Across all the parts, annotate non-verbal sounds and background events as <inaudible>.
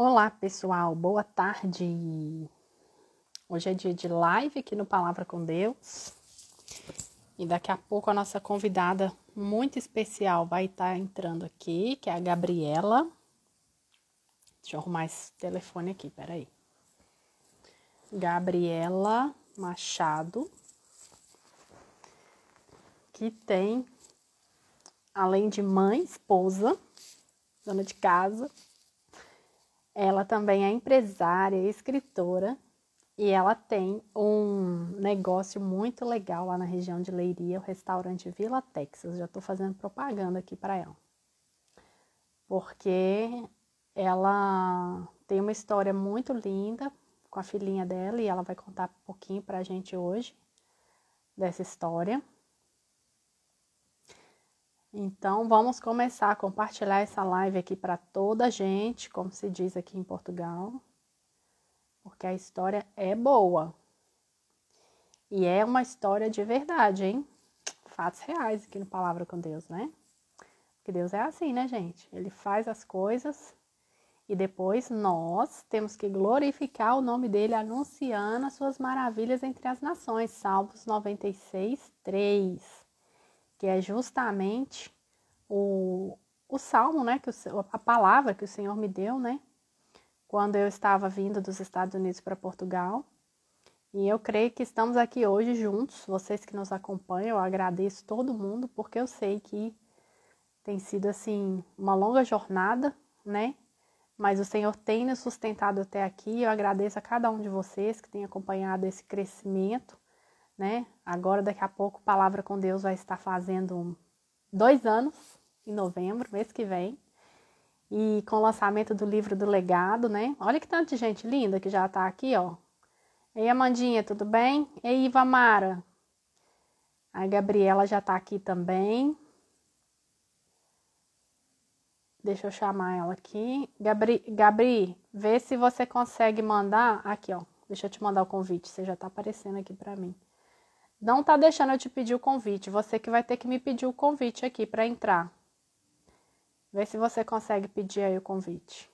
Olá, pessoal, boa tarde. Hoje é dia de live aqui no Palavra com Deus. E daqui a pouco a nossa convidada muito especial vai estar entrando aqui, que é a Gabriela. Deixa eu arrumar esse telefone aqui, peraí. Gabriela Machado, que tem, além de mãe, esposa, dona de casa, ela também é empresária e escritora e ela tem um negócio muito legal lá na região de Leiria, o restaurante Vila Texas. Já estou fazendo propaganda aqui para ela. Porque ela tem uma história muito linda com a filhinha dela e ela vai contar um pouquinho para a gente hoje dessa história. Então, vamos começar a compartilhar essa live aqui para toda a gente, como se diz aqui em Portugal, porque a história é boa. E é uma história de verdade, hein? Fatos reais aqui no Palavra com Deus, né? Porque Deus é assim, né, gente? Ele faz as coisas e depois nós temos que glorificar o nome dele, anunciando as suas maravilhas entre as nações. Salmos 96, 3 que é justamente o, o salmo, né, que o, a palavra que o Senhor me deu, né, quando eu estava vindo dos Estados Unidos para Portugal. E eu creio que estamos aqui hoje juntos, vocês que nos acompanham, eu agradeço todo mundo, porque eu sei que tem sido assim uma longa jornada, né? Mas o Senhor tem nos sustentado até aqui. Eu agradeço a cada um de vocês que tem acompanhado esse crescimento né? Agora, daqui a pouco, Palavra com Deus vai estar fazendo dois anos, em novembro, mês que vem. E com o lançamento do livro do legado, né? Olha que tanto gente linda que já está aqui, ó. Ei, Amandinha, tudo bem? Ei, Ivamara. A Gabriela já está aqui também. Deixa eu chamar ela aqui. Gabri, Gabri, vê se você consegue mandar. Aqui, ó. Deixa eu te mandar o convite. Você já está aparecendo aqui para mim. Não tá deixando eu te pedir o convite. Você que vai ter que me pedir o convite aqui para entrar. Vê se você consegue pedir aí o convite.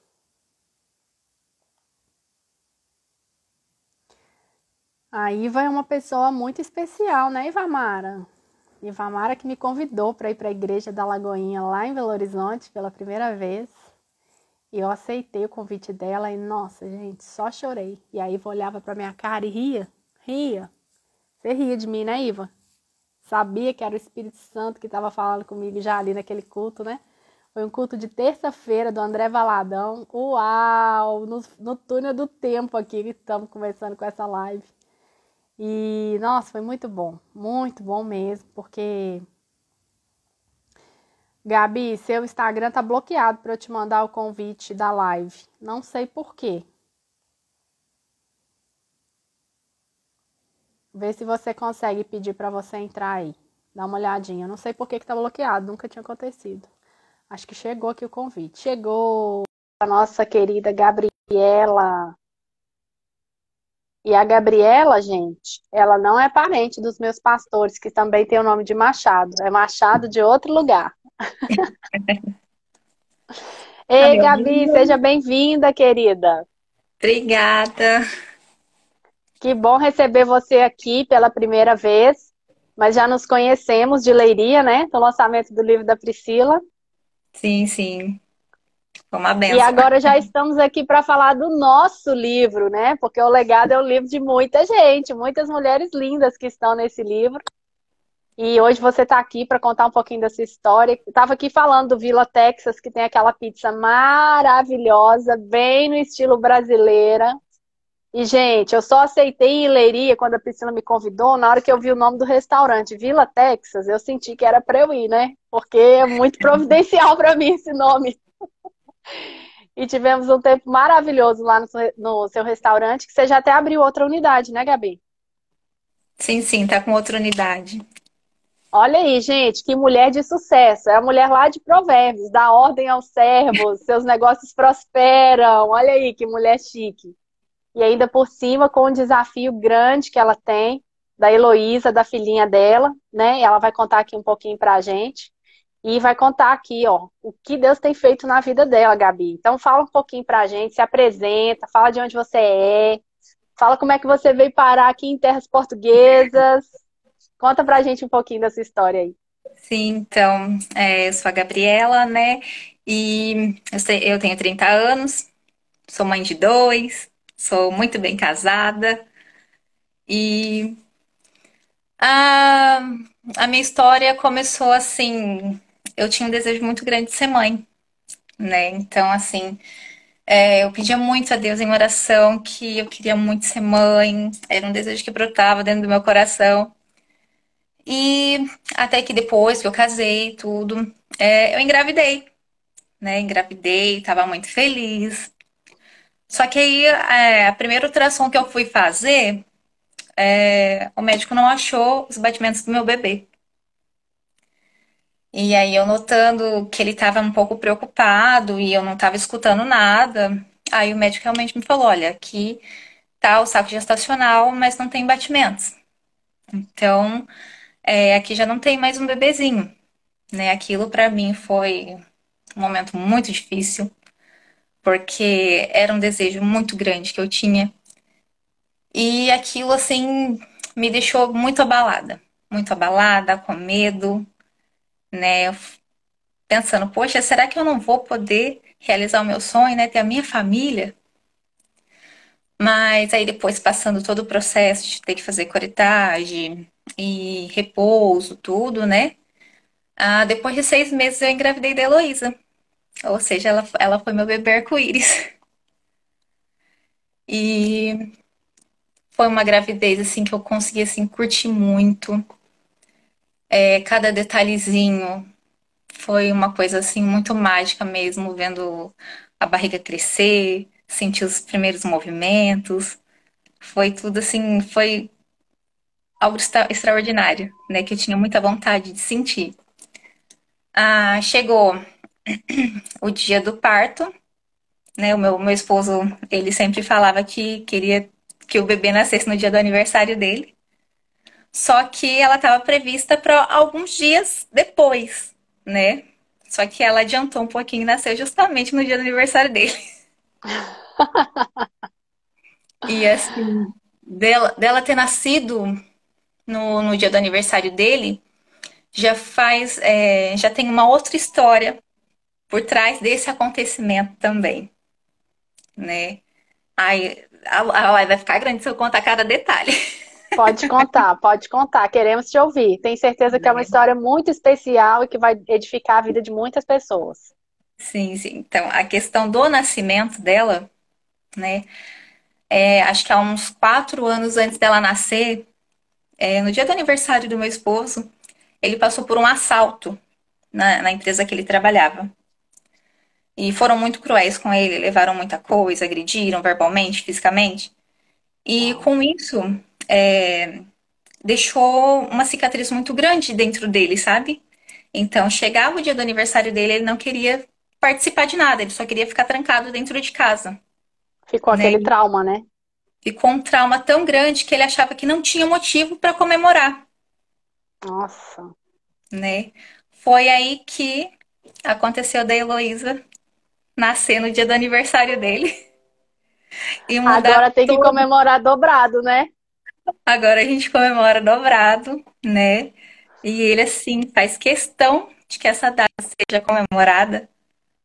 A Iva é uma pessoa muito especial, né, Ivamara? Ivamara que me convidou para ir para a igreja da Lagoinha lá em Belo Horizonte pela primeira vez. E eu aceitei o convite dela e, nossa, gente, só chorei. E aí eu olhava para minha cara e ria, ria. Você ria de mim, né, Iva? Sabia que era o Espírito Santo que estava falando comigo já ali naquele culto, né? Foi um culto de terça-feira do André Valadão. Uau! No, no túnel do tempo aqui que estamos conversando com essa live. E, nossa, foi muito bom. Muito bom mesmo, porque. Gabi, seu Instagram tá bloqueado para eu te mandar o convite da live. Não sei por quê. Vê se você consegue pedir para você entrar aí. Dá uma olhadinha. Não sei por que, que tá bloqueado, nunca tinha acontecido. Acho que chegou aqui o convite. Chegou a nossa querida Gabriela. E a Gabriela, gente, ela não é parente dos meus pastores, que também tem o nome de Machado. É Machado de outro lugar. <laughs> Ei, Gabi, seja bem-vinda, querida. Obrigada. Que bom receber você aqui pela primeira vez. Mas já nos conhecemos de Leiria, né? Do lançamento do livro da Priscila. Sim, sim. Foi uma benção. E agora já estamos aqui para falar do nosso livro, né? Porque o legado é um livro de muita gente, muitas mulheres lindas que estão nesse livro. E hoje você está aqui para contar um pouquinho dessa história. Estava aqui falando do Vila Texas, que tem aquela pizza maravilhosa, bem no estilo brasileira. E, gente, eu só aceitei em Leiria quando a Priscila me convidou, na hora que eu vi o nome do restaurante, Vila Texas, eu senti que era para eu ir, né? Porque é muito <laughs> providencial para mim esse nome. e tivemos um tempo maravilhoso lá no, no, seu restaurante, que você já até abriu outra unidade, né, Gabi? Sim, sim, tá com outra unidade. Olha aí, gente, que mulher de sucesso. É a mulher lá de Provérbios, dá ordem aos servos, seus negócios prosperam. Olha aí, que mulher chique. E ainda por cima, com um desafio grande que ela tem, da Heloísa, da filhinha dela, né? Ela vai contar aqui um pouquinho pra gente. e vai contar aqui, ó, o que Deus tem feito na vida dela, Gabi. Então fala um pouquinho pra gente, se apresenta, fala de onde você é, fala como é que você veio parar aqui em terras portuguesas. Conta pra gente um pouquinho dessa história aí. Sim, então, é, eu sou a Gabriela, né? E eu tenho 30 anos, sou mãe de dois, sou muito bem casada. E a, a minha história começou assim, eu tinha um desejo muito grande de ser mãe, né? Então, assim, é, eu pedia muito a Deus em oração que eu queria muito ser mãe, era um desejo que brotava dentro do meu coração. E até que depois que eu casei, tudo, é, eu engravidei, né? Engravidei, tava muito feliz. Só que aí, é, a primeira ultrassom que eu fui fazer, é, o médico não achou os batimentos do meu bebê. E aí eu notando que ele estava um pouco preocupado e eu não estava escutando nada. Aí o médico realmente me falou: olha, aqui tá o saco gestacional, mas não tem batimentos. Então, é, aqui já não tem mais um bebezinho. Né? Aquilo para mim foi um momento muito difícil, porque era um desejo muito grande que eu tinha. E aquilo, assim, me deixou muito abalada. Muito abalada, com medo, né? Pensando, poxa, será que eu não vou poder realizar o meu sonho, né? Ter a minha família? Mas aí depois, passando todo o processo de ter que fazer coretagem e repouso, tudo, né? Ah, depois de seis meses eu engravidei da Heloísa. Ou seja, ela, ela foi meu bebê arco-íris. E foi uma gravidez assim que eu consegui assim curtir muito. É, cada detalhezinho foi uma coisa assim muito mágica mesmo, vendo a barriga crescer, sentir os primeiros movimentos. Foi tudo assim, foi algo extra extraordinário, né, que eu tinha muita vontade de sentir. Ah, chegou o dia do parto, né? O meu, meu esposo, ele sempre falava que queria que o bebê nascesse no dia do aniversário dele. Só que ela estava prevista para alguns dias depois, né? Só que ela adiantou um pouquinho e nasceu justamente no dia do aniversário dele. <laughs> e assim, dela, dela ter nascido no, no dia do aniversário dele, já faz, é, já tem uma outra história por trás desse acontecimento também, né? Aí a, live vai ficar grande se eu contar cada detalhe. <laughs> Pode contar, pode contar. Queremos te ouvir. Tenho certeza que é uma história muito especial e que vai edificar a vida de muitas pessoas. Sim, sim. Então, a questão do nascimento dela, né? É, acho que há uns quatro anos antes dela nascer, é, no dia do aniversário do meu esposo, ele passou por um assalto na, na empresa que ele trabalhava. E foram muito cruéis com ele, levaram muita coisa, agrediram verbalmente, fisicamente. E com isso, é, deixou uma cicatriz muito grande dentro dele, sabe? Então, chegava o dia do aniversário dele, ele não queria participar de nada, ele só queria ficar trancado dentro de casa. Ficou né? aquele trauma, né? Ficou um trauma tão grande que ele achava que não tinha motivo para comemorar. Nossa. Né? Foi aí que aconteceu da Heloísa nascer no dia do aniversário dele. <laughs> E Agora tem que comemorar dobrado, né? Agora a gente comemora dobrado, né? E ele, assim, faz questão de que essa data seja comemorada,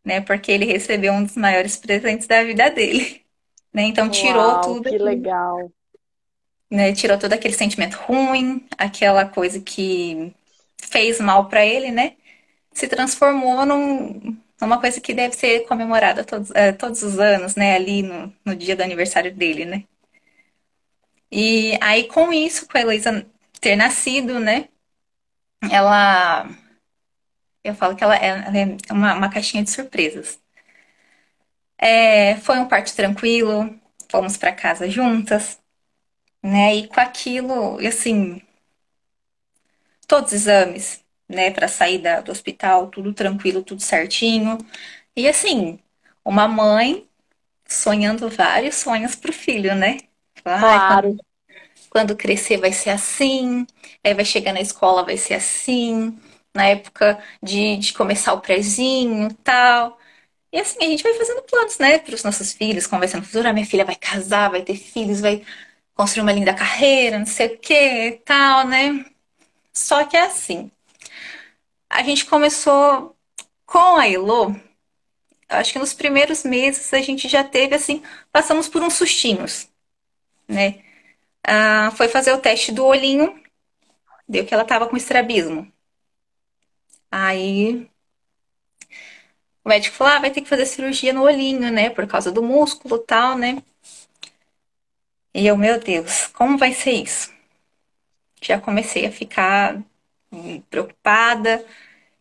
né? Porque ele recebeu um dos maiores presentes da vida dele. <laughs> Né? Então tirou Uau, tudo. Que legal. Né? Tirou todo aquele sentimento ruim, aquela coisa que fez mal para ele, né? Se transformou num, numa coisa que deve ser comemorada todos, é, todos os anos, né? Ali no, no dia do aniversário dele, né? E aí, com isso, com a Heloísa ter nascido, né? Ela. Eu falo que ela é, ela é uma, uma caixinha de surpresas. É, foi um parto tranquilo, fomos para casa juntas, né? E com aquilo, assim, todos os exames, né, para sair da, do hospital, tudo tranquilo, tudo certinho. E assim, uma mãe sonhando vários sonhos pro filho, né? Claro. Quando, quando, crescer vai ser assim, aí vai chegar na escola vai ser assim, na época de, de começar o prézinho e tal. E assim, a gente vai fazendo planos, né, para os nossos filhos, conversando no futuro. A minha filha vai casar, vai ter filhos, vai construir uma linda carreira, não sei o que tal, né? Só que é assim, a gente começou com a Elo, acho que nos primeiros meses a gente já teve, assim, passamos por uns sustinhos, né? Ah, foi fazer o teste do olhinho, deu que ela tava com estrabismo. Aí o médico falou: ah, vai ter que fazer cirurgia no olhinho, né? Por causa do músculo e tal, né? E eu, meu Deus, como vai ser isso? Já comecei a ficar preocupada.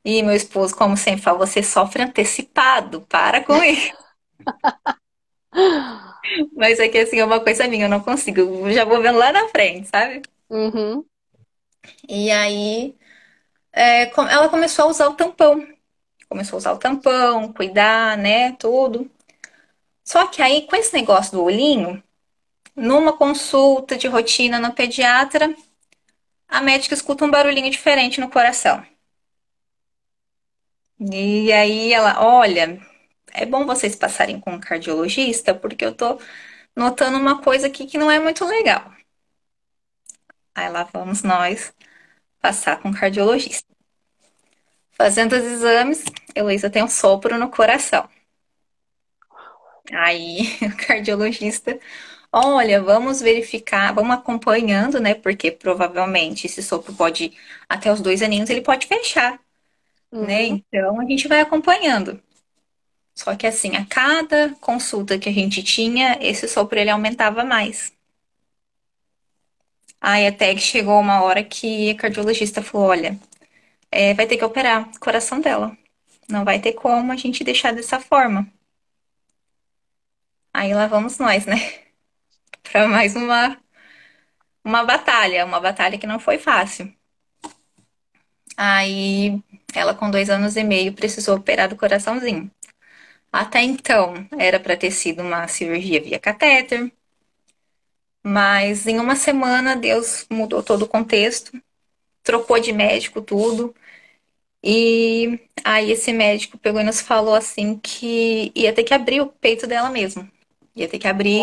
E meu esposo, como sempre, fala: você sofre antecipado, para com isso. <laughs> Mas é que assim, é uma coisa minha, eu não consigo. Eu já vou vendo lá na frente, sabe? Uhum. E aí, é, ela começou a usar o tampão. Começou a usar o tampão, cuidar, né? Tudo. Só que aí, com esse negócio do olhinho, numa consulta de rotina no pediatra, a médica escuta um barulhinho diferente no coração. E aí ela, olha, é bom vocês passarem com um cardiologista, porque eu tô notando uma coisa aqui que não é muito legal. Aí lá vamos nós passar com um cardiologista. Fazendo os exames, Heloísa tem um sopro no coração. Aí <laughs> o cardiologista, olha, vamos verificar, vamos acompanhando, né? Porque provavelmente esse sopro pode, até os dois aninhos, ele pode fechar, né? uhum. né? Então a gente vai acompanhando. Só que assim, a cada consulta que a gente tinha, esse sopro ele aumentava mais. Aí até que chegou uma hora que a cardiologista falou: olha, é, vai ter que operar o coração dela. Não vai ter como a gente deixar dessa forma. Aí lá vamos nós, né? <laughs> Para mais uma uma batalha, uma batalha que não foi fácil. Aí ela com dois anos e meio precisou operar do coraçãozinho. Até então, era para ter sido uma cirurgia via catéter, mas em uma semana Deus mudou todo o contexto, trocou de médico tudo. E aí esse médico pegou e nos falou assim que ia ter que abrir o peito dela mesmo. Ia ter que abrir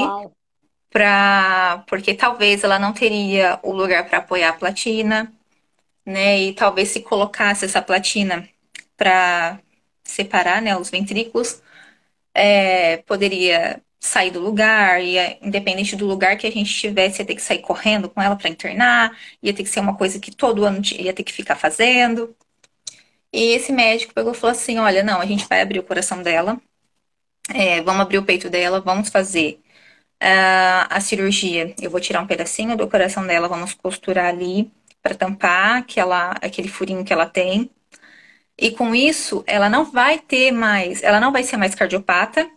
para porque talvez ela não teria o lugar para apoiar a platina, né? E talvez se colocasse essa platina para separar, né, os ventrículos, é, poderia sair do lugar, ia, independente do lugar que a gente estivesse, ia ter que sair correndo com ela para internar, ia ter que ser uma coisa que todo ano ia ter que ficar fazendo. E esse médico pegou e falou assim: olha, não, a gente vai abrir o coração dela, é, vamos abrir o peito dela, vamos fazer a cirurgia. Eu vou tirar um pedacinho do coração dela, vamos costurar ali para tampar aquela, aquele furinho que ela tem. E com isso, ela não vai ter mais, ela não vai ser mais cardiopata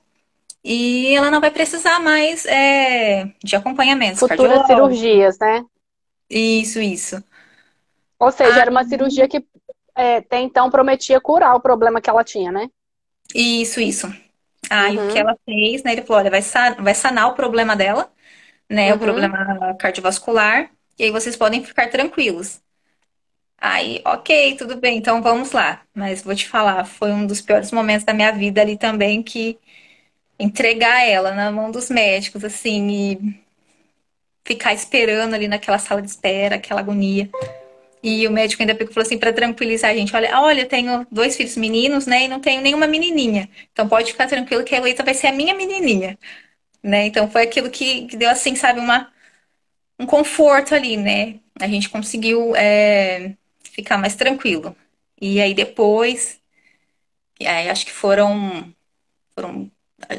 e ela não vai precisar mais é, de acompanhamento. Futuras cirurgias, né? Isso, isso. Ou seja, ah, era uma cirurgia que é, até então prometia curar o problema que ela tinha, né? Isso, isso. Aí uhum. o que ela fez, né? Ele falou, olha, vai, sanar, vai sanar o problema dela, né? Uhum. O problema cardiovascular. E aí vocês podem ficar tranquilos. Aí, ok, tudo bem, então vamos lá. Mas vou te falar, foi um dos piores momentos da minha vida ali também que entregar ela na mão dos médicos, assim, e ficar esperando ali naquela sala de espera, aquela agonia. E o médico ainda falou assim para tranquilizar a gente: olha, olha, eu tenho dois filhos meninos, né? E não tenho nenhuma menininha. Então pode ficar tranquilo que a Heloísa vai ser a minha menininha. Né? Então foi aquilo que, que deu assim, sabe, uma, um conforto ali, né? A gente conseguiu é, ficar mais tranquilo. E aí depois, aí acho que foram, foram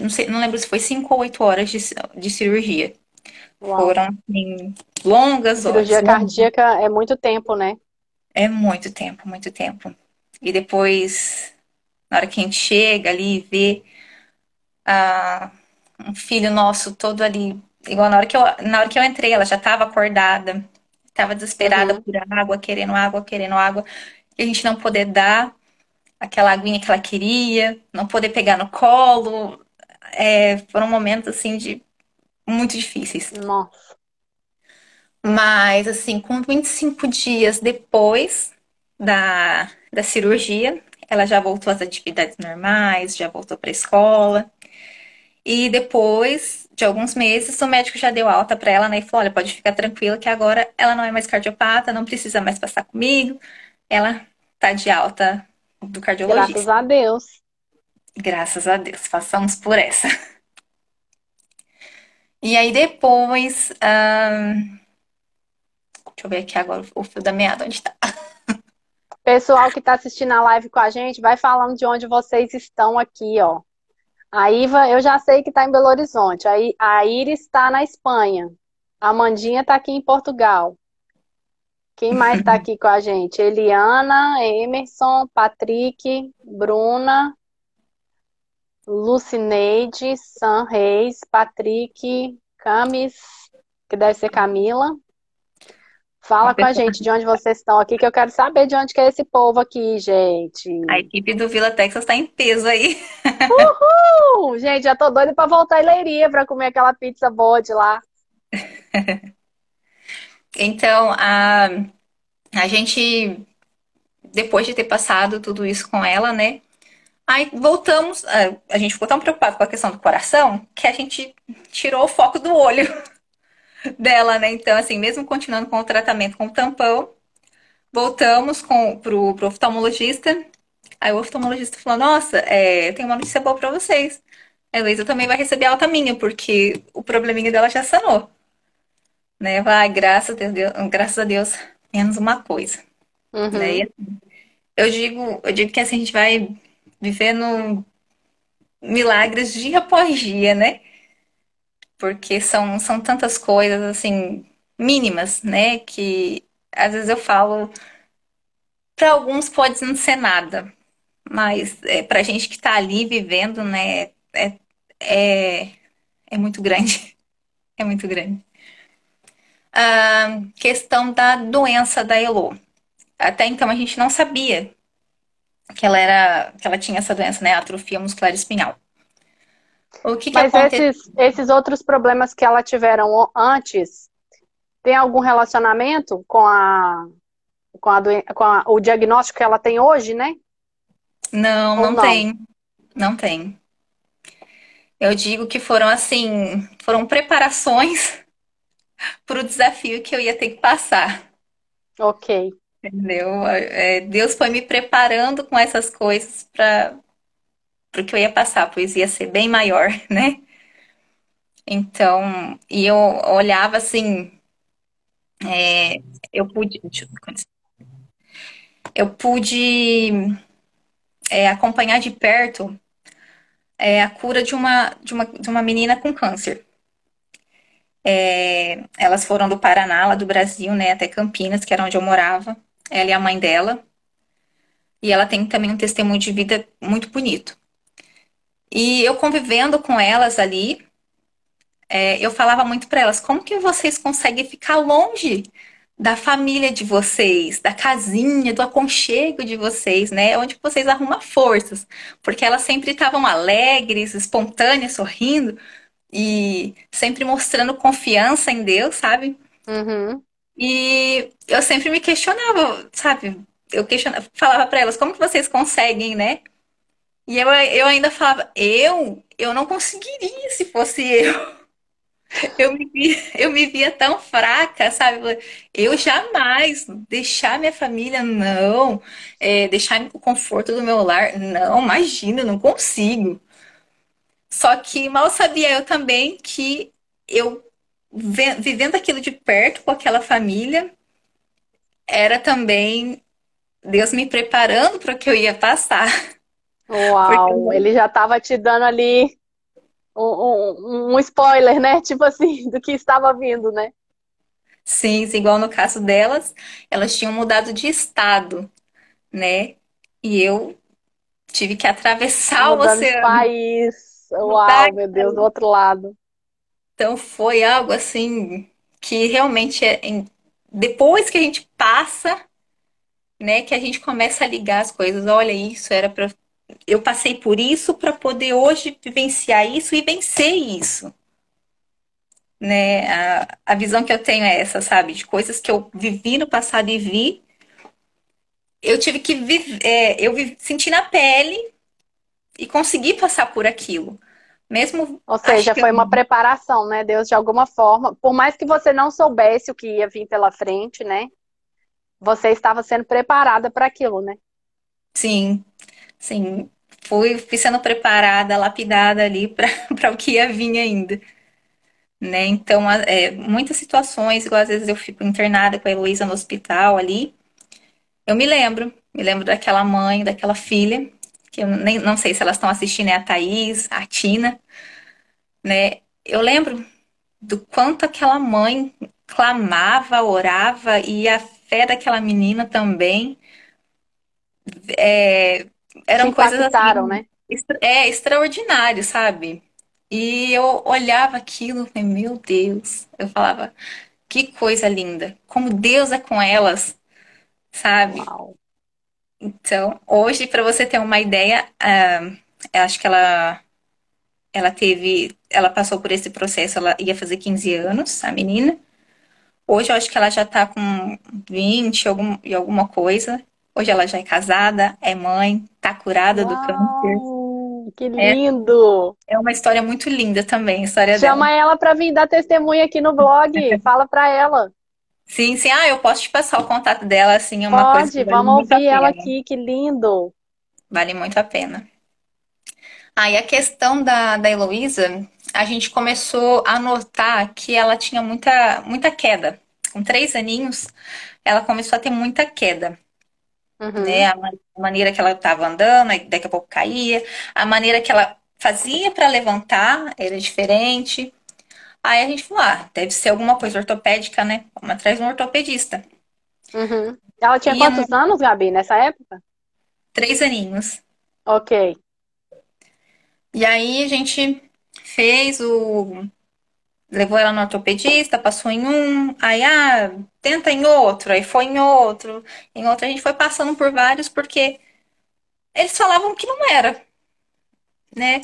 não, sei, não lembro se foi cinco ou oito horas de, de cirurgia. Uau. Foram assim, longas horas. Cirurgia cardíaca é muito tempo, né? É muito tempo, muito tempo. E depois, na hora que a gente chega ali e vê ah, um filho nosso todo ali, igual na hora que eu, na hora que eu entrei, ela já estava acordada, estava desesperada uhum. por água, querendo água, querendo água, e a gente não poder dar aquela aguinha que ela queria, não poder pegar no colo. É, foram momentos assim de muito difíceis. Nossa. Mas assim, com 25 dias depois, da, da cirurgia, ela já voltou às atividades normais, já voltou para a escola. E depois de alguns meses, o médico já deu alta para ela, né? E falou: olha, pode ficar tranquila que agora ela não é mais cardiopata, não precisa mais passar comigo. Ela tá de alta do cardiologista. Graças a Deus. Graças a Deus, façamos por essa. E aí depois. Deixa eu ver aqui agora o fio da meada, onde tá? <laughs> Pessoal que está assistindo a live com a gente, vai falando de onde vocês estão aqui, ó. A Iva, eu já sei que está em Belo Horizonte. A Iris está na Espanha. A Amandinha está aqui em Portugal. Quem mais está aqui <laughs> com a gente? Eliana, Emerson, Patrick, Bruna, Lucineide, Sam Reis, Patrick, Camis, que deve ser Camila. Fala com a gente de onde vocês estão aqui, que eu quero saber de onde que é esse povo aqui, gente. A equipe do Vila Texas está em peso aí. Uhul! Gente, já tô doida para voltar em Leiria para comer aquela pizza boa de lá. <laughs> então, a, a gente, depois de ter passado tudo isso com ela, né? Aí voltamos, a, a gente ficou tão preocupado com a questão do coração que a gente tirou o foco do olho. Dela, né? Então, assim, mesmo continuando com o tratamento com o tampão, voltamos com, pro, pro oftalmologista. Aí o oftalmologista falou: Nossa, é, tem uma notícia boa pra vocês. A Heloísa também vai receber alta minha, porque o probleminha dela já sanou. Né? Vai, graças a Deus, graças a Deus menos uma coisa. Uhum. Né? Assim, eu digo, eu digo que assim, a gente vai vivendo milagres dia após dia, né? Porque são, são tantas coisas, assim, mínimas, né? Que às vezes eu falo, para alguns pode não ser nada, mas é, para gente que está ali vivendo, né? É, é, é muito grande. <laughs> É muito grande. A questão da doença da Elo. Até então a gente não sabia que ela era, que ela tinha essa doença, né? Atrofia muscular espinhal. O que, que Mas esses, esses outros problemas que ela tiveram antes, tem algum relacionamento com a com, a, com a, o diagnóstico que ela tem hoje, né? Não, não, não, tem. Não tem. Eu digo que foram assim, foram preparações <laughs> para o desafio que eu ia ter que passar. Ok. Entendeu? É, Deus foi me preparando com essas coisas para porque eu ia passar, pois ia ser bem maior, <laughs> né? Então, e eu olhava assim, é, eu pude, eu pude é, acompanhar de perto é, a cura de uma, de uma, de uma menina com câncer. É, elas foram do Paraná, lá do Brasil, né, até Campinas, que era onde eu morava. Ela e a mãe dela. E ela tem também um testemunho de vida muito bonito. E eu convivendo com elas ali, é, eu falava muito para elas: como que vocês conseguem ficar longe da família de vocês, da casinha, do aconchego de vocês, né? Onde vocês arrumam forças. Porque elas sempre estavam alegres, espontâneas, sorrindo e sempre mostrando confiança em Deus, sabe? Uhum. E eu sempre me questionava, sabe? Eu questionava, falava para elas: como que vocês conseguem, né? E eu, eu ainda falava, eu? Eu não conseguiria se fosse eu. Eu me, via, eu me via tão fraca, sabe? Eu jamais deixar minha família, não. É, deixar o conforto do meu lar, não. Imagina, não consigo. Só que mal sabia eu também que eu, vivendo aquilo de perto com aquela família, era também Deus me preparando para o que eu ia passar. <laughs> Uau, Porque... ele já estava te dando ali um, um, um, spoiler, né? <laughs> Tipo assim, do que estava vindo, né? Sim, igual no caso delas, elas tinham mudado de estado, né? E eu tive que atravessar Mudando o oceano. País. Uau, meu Deus, do outro lado. Então foi algo assim que realmente é, depois que a gente passa, né, que a gente começa a ligar as coisas. Olha, isso era para eu passei por isso para poder hoje vivenciar isso e vencer isso. Né? A, a visão que eu tenho é essa, sabe? De coisas que eu vivi no passado e vi eu tive que viver, é, eu senti na pele e consegui passar por aquilo. Mesmo Ou seja, foi eu- uma preparação, né? Deus, de alguma forma, por mais que você não soubesse o que ia vir pela frente, né? Você estava sendo preparada para aquilo, né? sim, sim, fui, fui sendo preparada, lapidada ali para <laughs> o que ia vir ainda. Né? Então, é, muitas situações, igual às vezes eu fico internada com a Heloísa no hospital ali, eu me lembro, me lembro daquela mãe, daquela filha, que eu nem não sei se elas estão assistindo, é a Thaís, a Tina, né? Eu lembro do quanto aquela mãe clamava, orava, e a fé daquela menina também, é, eram coisas assim, né? é, extraordinárias, sabe? E eu olhava aquilo, e falei, meu Deus, eu falava, que coisa linda, como Deus é com elas, sabe? Uau. Então, hoje, para você ter uma ideia, eu acho que ela, ela teve, ela passou por esse processo, ela ia fazer 15 anos, a menina. Hoje eu acho que ela já tá com 20 algum, e alguma coisa. Hoje ela já é casada, é mãe, tá curada do câncer. Uau, que É, lindo! é uma história muito linda também, a história dela. Chama ela para vir dar testemunha aqui no blog. <laughs> Fala para ela. Sim, sim. Ah, eu posso te passar o contato dela, assim, é uma coisa que Pode, vale vamos ouvir ela aqui, que lindo. Vale muito a pena. Aí a questão da, da Heloísa, a gente começou a notar que ela tinha muita, muita queda. Com três aninhos, ela começou a ter muita queda, né? Uhum, A ma- a maneira que ela estava andando, daqui a pouco caía, a maneira que ela fazia para levantar era diferente. Aí a gente falou, ah, deve ser alguma coisa ortopédica, né? Vamos atrás de um ortopedista. uhum. Ela tinha E quantos anos, Gabi, nessa época? três aninhos. Ok. E aí a gente fez o. Levou ela no ortopedista, passou em um, aí, ah, tenta em outro, aí foi em outro, em outro. A gente foi passando por vários, porque eles falavam que não era, né?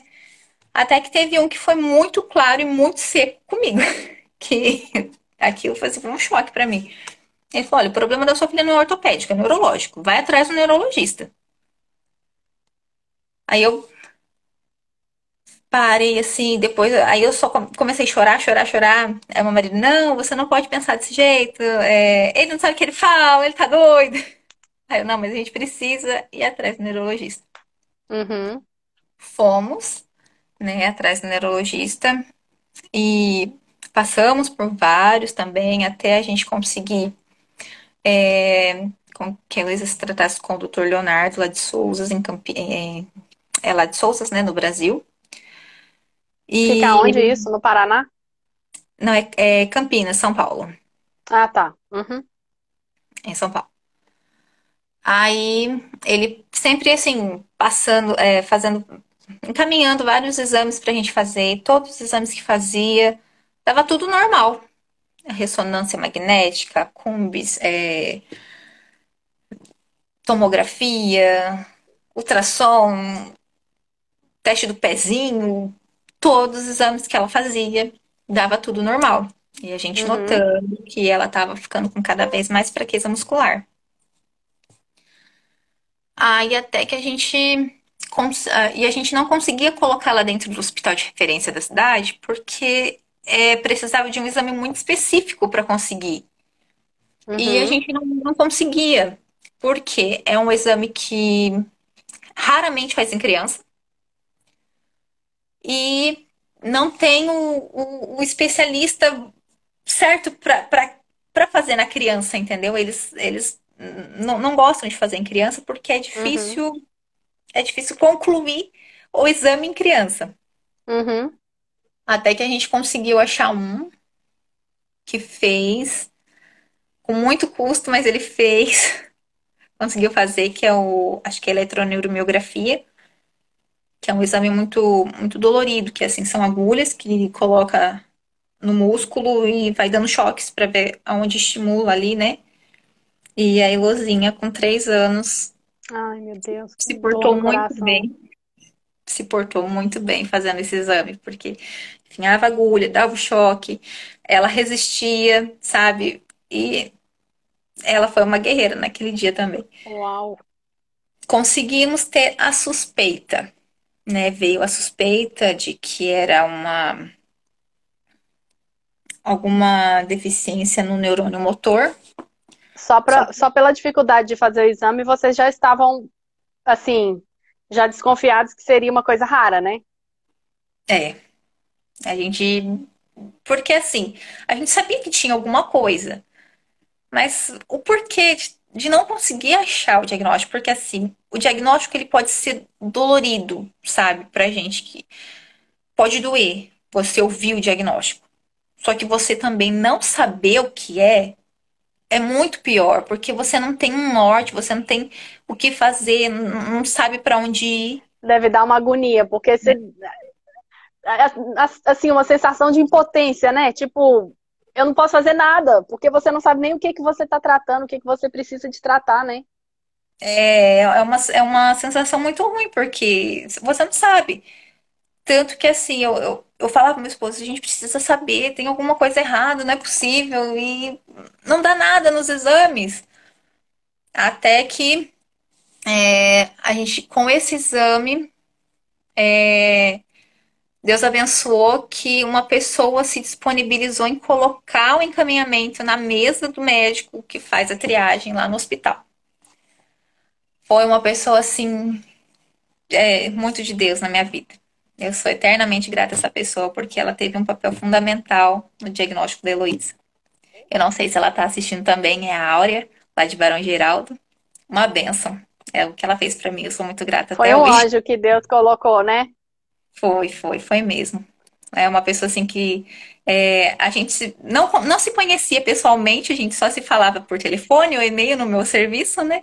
Até que teve um que foi muito claro e muito seco comigo, <laughs> que aquilo foi, assim, um choque pra mim. Ele falou: olha, o problema da sua filha não é ortopédico, é neurológico. Vai atrás do neurologista. Aí eu parei assim, depois, aí eu só com- comecei a chorar, chorar, chorar. Aí meu marido, não, você não pode pensar desse jeito. é, ele não sabe o que ele fala, ele tá doido. <laughs> Aí eu, não, mas a gente precisa ir atrás do neurologista. Uhum. Fomos, né, atrás do neurologista e passamos por vários também, até a gente conseguir é, com que a Heloísa se tratasse com o Dr. Leonardo lá de Souzas, em Campi... é, é lá de Souzas, né, no Brasil. Fica E onde ele, isso? No Paraná? não, é, é Campinas, São Paulo, Ah, tá. Uhum. em São Paulo. Aí ele sempre assim, passando, é, fazendo, encaminhando vários exames pra gente fazer, todos os exames que fazia, tava tudo normal. Ressonância magnética, cumbis, é, tomografia, ultrassom, teste do pezinho, todos os exames que ela fazia, dava tudo normal. E a gente Uhum. notando que ela estava ficando com cada vez mais fraqueza muscular. Aí até que a gente ah, e a gente não conseguia colocá-la dentro do hospital de referência da cidade porque é, precisava de um exame muito específico para conseguir. E a Uhum. gente não, não conseguia, porque é um exame que raramente faz em criança e não tem o, o, o especialista certo para fazer na criança, entendeu? Eles, eles não, não gostam de fazer em criança porque é Uhum. difícil, é difícil concluir o exame em criança. Uhum. Até que a gente conseguiu achar um que fez, com muito custo, mas ele fez, <laughs> conseguiu fazer, que é o, acho que é eletroneuromiografia, que é um exame muito, muito dolorido, que assim, são agulhas que coloca no músculo e vai dando choques para ver aonde estimula ali, né? E a Elozinha, com três anos, Ai, meu Deus, se portou muito coração. bem. Se portou muito bem fazendo esse exame, porque enfiava agulha, dava o choque, ela resistia, sabe? E ela foi uma guerreira naquele dia também. Uau. Conseguimos ter a suspeita, né? Veio a suspeita de que era uma alguma deficiência no neurônio motor. Só, pra, só pela dificuldade de fazer o exame, vocês já estavam, assim, já desconfiados que seria uma coisa rara, né? É. A gente. Porque assim, a gente sabia que tinha alguma coisa. Mas o porquê de não conseguir achar o diagnóstico? Porque assim, o diagnóstico ele pode ser dolorido, sabe, pra gente que pode doer você ouvir o diagnóstico. Só que você também não saber o que é é muito pior, porque você não tem um norte, você não tem o que fazer, não sabe para onde ir. Deve dar uma agonia, porque você assim, uma sensação de impotência, né? Tipo, eu não posso fazer nada, porque você não sabe nem o que, que você está tratando, o que, que você precisa de tratar, né? É, é, uma, é uma sensação muito ruim, porque você não sabe. Tanto que assim, eu, eu, eu falava pro meu esposo, a gente precisa saber, tem alguma coisa errada, não é possível, e não dá nada nos exames. Até que é, a gente, com esse exame, é, Deus abençoou que uma pessoa se disponibilizou em colocar o encaminhamento na mesa do médico que faz a triagem lá no hospital. Foi uma pessoa assim, é, muito de Deus na minha vida. Eu sou eternamente grata a essa pessoa porque ela teve um papel fundamental no diagnóstico da Heloísa. Eu não sei se ela está assistindo também, é a Áurea, lá de Barão Geraldo. Uma benção. É o que ela fez para mim, eu sou muito grata Foi até um hoje. anjo que Deus colocou, né? Foi, foi, foi mesmo. É uma pessoa assim que é, a gente não, não se conhecia pessoalmente, a gente só se falava por telefone ou e-mail no meu serviço, né?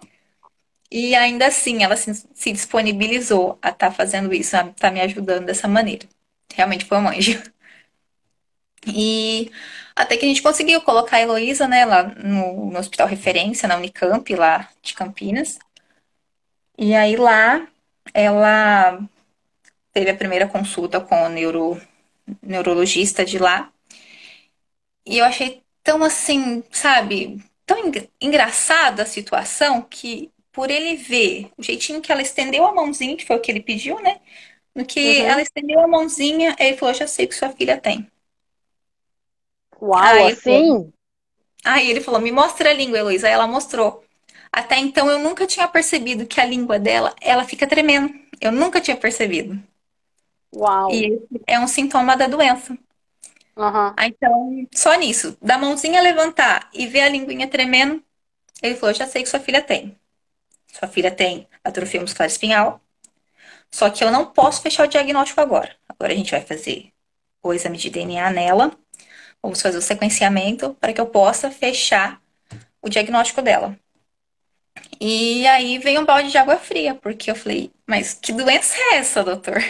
E ainda assim ela se, se disponibilizou a estar tá fazendo isso, a estar tá me ajudando dessa maneira. Realmente foi um anjo. E até que a gente conseguiu colocar a Heloísa, né, lá no, no hospital referência, na Unicamp, lá de Campinas. E aí lá ela teve a primeira consulta com o neuro, neurologista de lá. E eu achei tão assim, sabe, tão engraçada a situação que por ele ver o jeitinho que ela estendeu a mãozinha, que foi o que ele pediu, né? No que uhum. ela estendeu a mãozinha, ele falou: Já sei que sua filha tem. Uau, aí assim? Falou, aí ele falou: Me mostra a língua, Heloísa. Aí ela mostrou. Até então eu nunca tinha percebido que a língua dela, ela fica tremendo. Eu nunca tinha percebido. Uau. E é um sintoma da doença. Uhum. Então, só nisso, da mãozinha levantar e ver a linguinha tremendo, ele falou: já sei que sua filha tem. Sua filha tem atrofia muscular espinhal. Só que eu não posso fechar o diagnóstico agora. Agora a gente vai fazer o exame de DNA nela. Vamos fazer o sequenciamento para que eu possa fechar o diagnóstico dela. E aí vem um balde de água fria, porque eu falei, mas que doença é essa, doutor?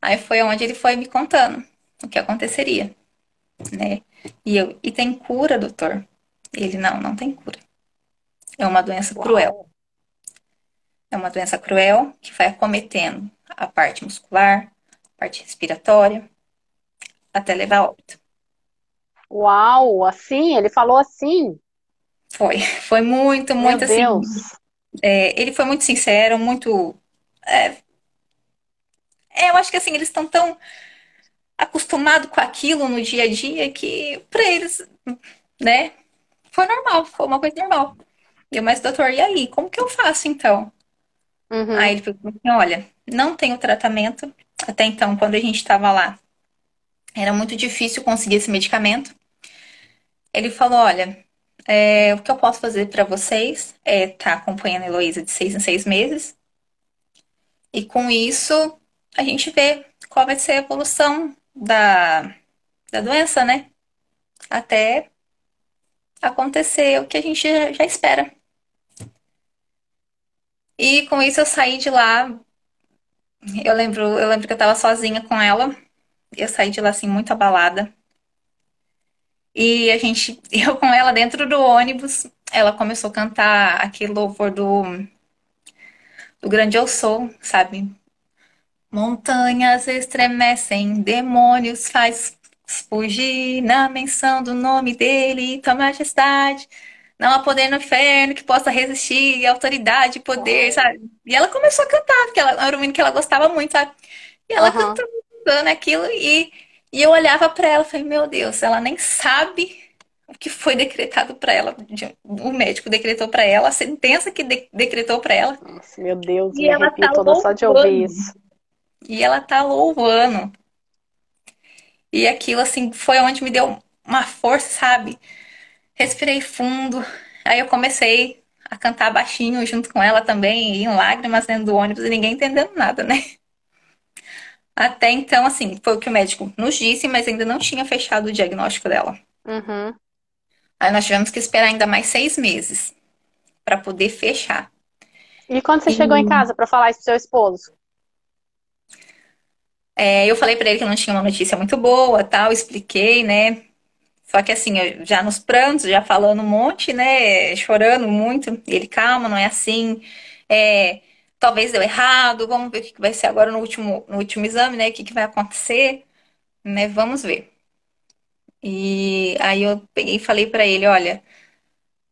Aí foi onde ele foi me contando o que aconteceria, né? E eu, e tem cura, doutor? Ele, não, não tem cura. É uma doença Uau. cruel. É uma doença cruel que vai acometendo a parte muscular, a parte respiratória, até levar a óbito. Uau, assim? Ele falou assim? Foi, foi muito, muito Meu assim. Deus. É, ele foi muito sincero, muito. É, eu acho que assim, eles estão tão acostumados com aquilo no dia a dia que para eles, né, foi normal, foi uma coisa normal. E eu, mas doutor, e aí? Como que eu faço então? Uhum. Aí ele falou assim, olha, não tem o tratamento. Até então, quando a gente estava lá, era muito difícil conseguir esse medicamento. Ele falou, olha, é, o que eu posso fazer para vocês é estar tá acompanhando a Heloísa de seis em seis meses. E com isso, a gente vê qual vai ser a evolução da, da doença, né? Até acontecer o que a gente já espera. E com isso eu saí de lá. Eu lembro, eu lembro que eu tava sozinha com ela. Eu saí de lá assim muito abalada. E a gente, <laughs> eu com ela dentro do ônibus, ela começou a cantar aquele louvor do do Grande Eu Sou, sabe? Montanhas estremecem, demônios faz fugir na menção do nome dele, tua majestade. não há poder no inferno que possa resistir, autoridade, poder, sabe? E ela começou a cantar, porque ela era um menino que ela gostava muito, sabe? E ela Aham. cantando, cantando aquilo, e, e eu olhava pra ela e falei, meu Deus, ela nem sabe o que foi decretado pra ela. O médico decretou pra ela, a sentença que de- decretou pra ela, Nossa, meu Deus, e me ela arrepio tá toda só de ouvir isso. E ela tá louvando. E aquilo, assim, foi onde me deu uma força, sabe? Respirei fundo. Aí eu comecei a cantar baixinho junto com ela também, e em lágrimas dentro do ônibus e ninguém entendendo nada, né? Até então, assim, foi o que o médico nos disse, mas ainda não tinha fechado o diagnóstico dela. Uhum. Aí nós tivemos que esperar ainda mais seis meses para poder fechar. E quando você E chegou em casa para falar isso pro seu esposo? É, eu falei para ele que não tinha uma notícia muito boa, tal, expliquei, né? Só que assim, eu já nos prantos, já falando um monte, né? Chorando muito. Ele, calma, não é assim. É, talvez deu errado. Vamos ver o que vai ser agora no último, no último exame, né? O que que vai acontecer, né? Vamos ver. E aí eu peguei e falei pra ele, olha,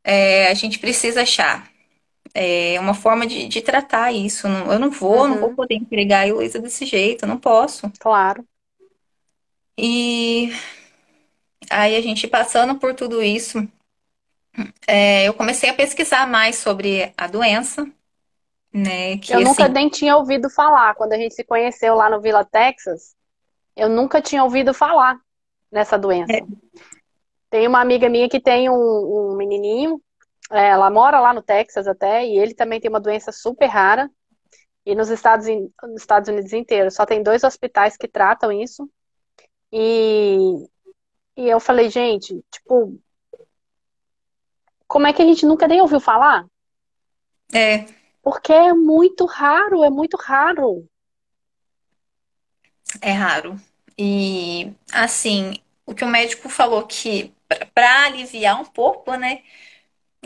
é, a gente precisa achar é, uma forma de, de tratar isso. Eu não vou, não vou Uhum. poder entregar a Heloísa desse jeito, eu não posso. Claro. E aí a gente passando por tudo isso. É, eu comecei a pesquisar mais sobre a doença, né? Que Eu nunca assim, nem tinha ouvido falar. Quando a gente se conheceu lá no Vila Texas, eu nunca tinha ouvido falar nessa doença. é, Tem uma amiga minha que tem um, um menininho, ela mora lá no Texas até, e ele também tem uma doença super rara. E nos Estados, nos Estados Unidos inteiros só tem dois hospitais que tratam isso. E, e eu falei, gente, tipo, como é que a gente nunca nem ouviu falar? é, Porque é muito raro, é muito raro. é raro. E assim, o que o médico falou que para aliviar um pouco, né?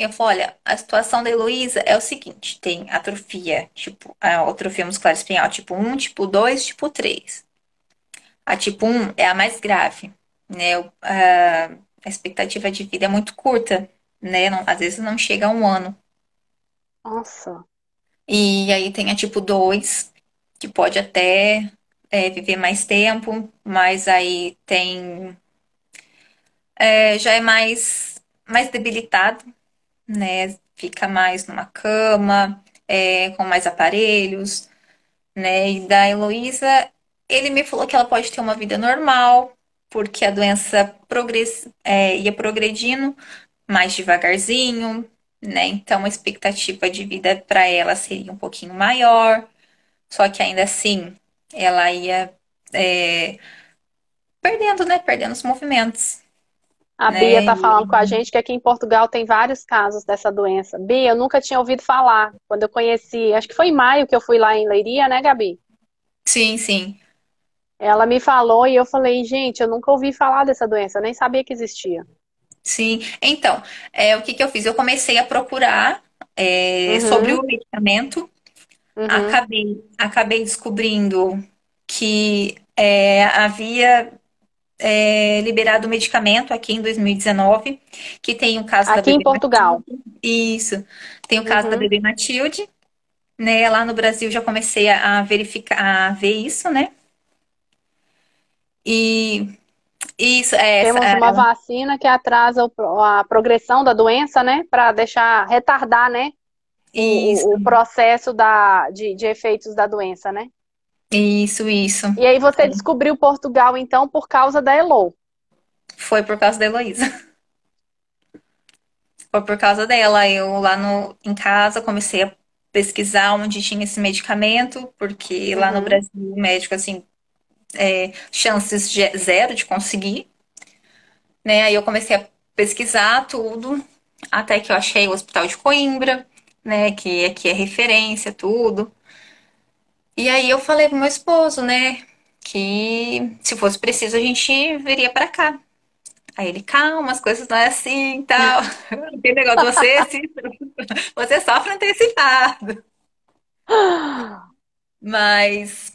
Eu falei, olha, a situação da Heloísa é o seguinte, tem atrofia, tipo, a atrofia muscular espinhal tipo um, tipo 2, tipo 3. A tipo um é a mais grave, né? A expectativa de vida é muito curta, né? Não- às vezes não chega a um ano. Nossa. E aí tem a tipo 2 que pode até é, viver mais tempo, mas aí tem é, já é mais, mais debilitado, né? Fica mais numa cama, é, com mais aparelhos, né? E da Heloísa, ele me falou que ela pode ter uma vida normal, porque a doença progress, é, ia progredindo mais devagarzinho, né? Então a expectativa de vida para ela seria um pouquinho maior. Só que ainda assim, ela ia é, perdendo, né? Perdendo os movimentos, A Bia né? tá falando com a gente que aqui em Portugal tem vários casos dessa doença. Bia, eu nunca tinha ouvido falar. Quando eu conheci, acho que foi em maio que eu fui lá em Leiria, né, Gabi? sim, sim, Ela me falou e eu falei, gente, eu nunca ouvi falar dessa doença, eu nem sabia que existia. sim. Então, é, o que que eu fiz? Eu comecei a procurar é, sobre Uhum, o medicamento. uhum. Acabei, acabei descobrindo que é, havia é, liberado o medicamento aqui em 2019, que tem o caso da Aqui em Portugal. Matilde. Isso, tem o caso da Uhum. bebê Matilde, né? Lá no Brasil já comecei a verificar, a ver isso, né? E isso, é essa, Temos é, uma vacina que atrasa o a progressão da doença, né? Para deixar, retardar, né? o, o processo da, de, de efeitos da doença, né? Isso, isso. E aí você descobriu Portugal, então, por causa da Elo. Foi por causa da Heloísa. Foi por causa dela. Eu lá no, em casa comecei a pesquisar onde tinha esse medicamento, porque lá no Uhum. Brasil o médico, assim, é, chances de- zero de conseguir, né? Aí eu comecei a pesquisar tudo, até que eu achei o Hospital de Coimbra, né? Que aqui é referência, tudo. E aí eu falei pro meu esposo, né? Que se fosse preciso a gente viria pra cá. Aí ele, calma, as coisas não é assim e tal. <laughs> Tem negócio, você, se- <laughs> você sofre antecipado. Mas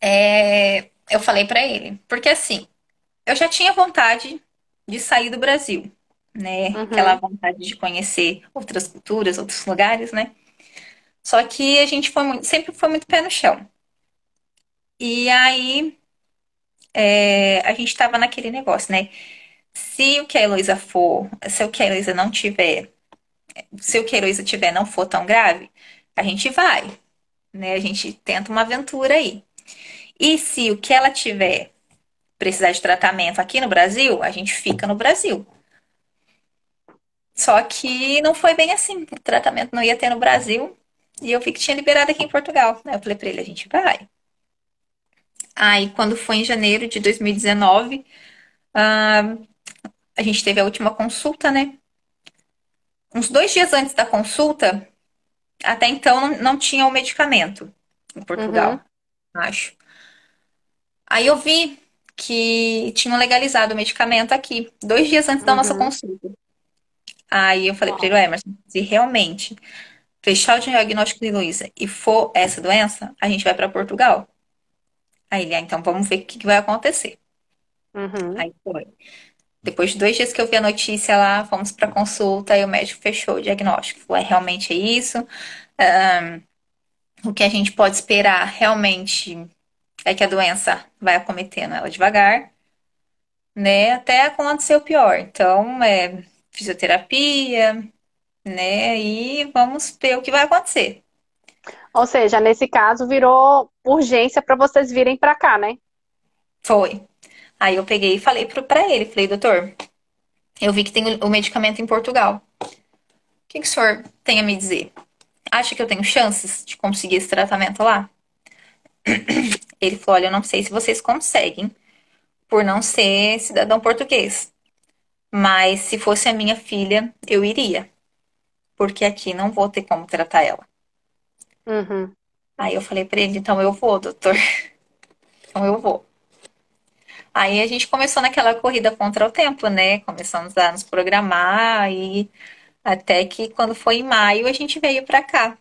é, eu falei pra ele, porque assim, eu já tinha vontade de sair do Brasil, né? Uhum. Aquela vontade de conhecer outras culturas, outros lugares, né? Só que a gente foi muito, sempre foi muito pé no chão. E aí é, a gente tava naquele negócio, né? Se o que a Heloísa for, se o que a Heloísa não tiver, se o que a Heloísa tiver não for tão grave, a gente vai, né? A gente tenta uma aventura aí. E se o que ela tiver precisar de tratamento aqui no Brasil, a gente fica no Brasil. Só que não foi bem assim. O tratamento não ia ter no Brasil e eu vi que tinha liberado aqui em Portugal. Aí eu falei pra ele, a gente vai. Aí quando foi em janeiro de 2019, ah, a gente teve a última consulta, né? Uns dois dias antes da consulta, até então não, não tinha o medicamento em Portugal, acho. Aí eu vi que tinham legalizado o medicamento aqui, dois dias antes da nossa Uhum. consulta. Aí eu falei pra ele, Uau. "Ué, Emerson, se realmente fechar o diagnóstico de Luísa e for essa doença, a gente vai pra Portugal. Aí ele, ah, então vamos ver o que que vai acontecer. Uhum. Aí foi. Depois de dois dias que eu vi a notícia lá, fomos pra consulta e o médico fechou o diagnóstico. Falou, é realmente é isso. Ahn, o que a gente pode esperar realmente é que a doença vai acometendo ela devagar, né? Até acontecer o pior. Então, é fisioterapia, né? E vamos ver o que vai acontecer. Ou seja, nesse caso virou urgência para vocês virem para cá, né? Foi. Aí eu peguei e falei pro, pra ele, falei, doutor, eu vi que tem o, o medicamento em Portugal. O que, que o senhor tem a me dizer? Acha que eu tenho chances de conseguir esse tratamento lá? <clears throat> Ele falou, olha, eu não sei se vocês conseguem, por não ser cidadão português. Mas se fosse a minha filha, eu iria. Porque aqui não vou ter como tratar ela. Uhum. Aí eu falei pra ele, então eu vou, doutor. <laughs> Então eu vou. Aí a gente começou naquela corrida contra o tempo, né? Começamos a nos programar e até que quando foi em maio a gente veio pra cá.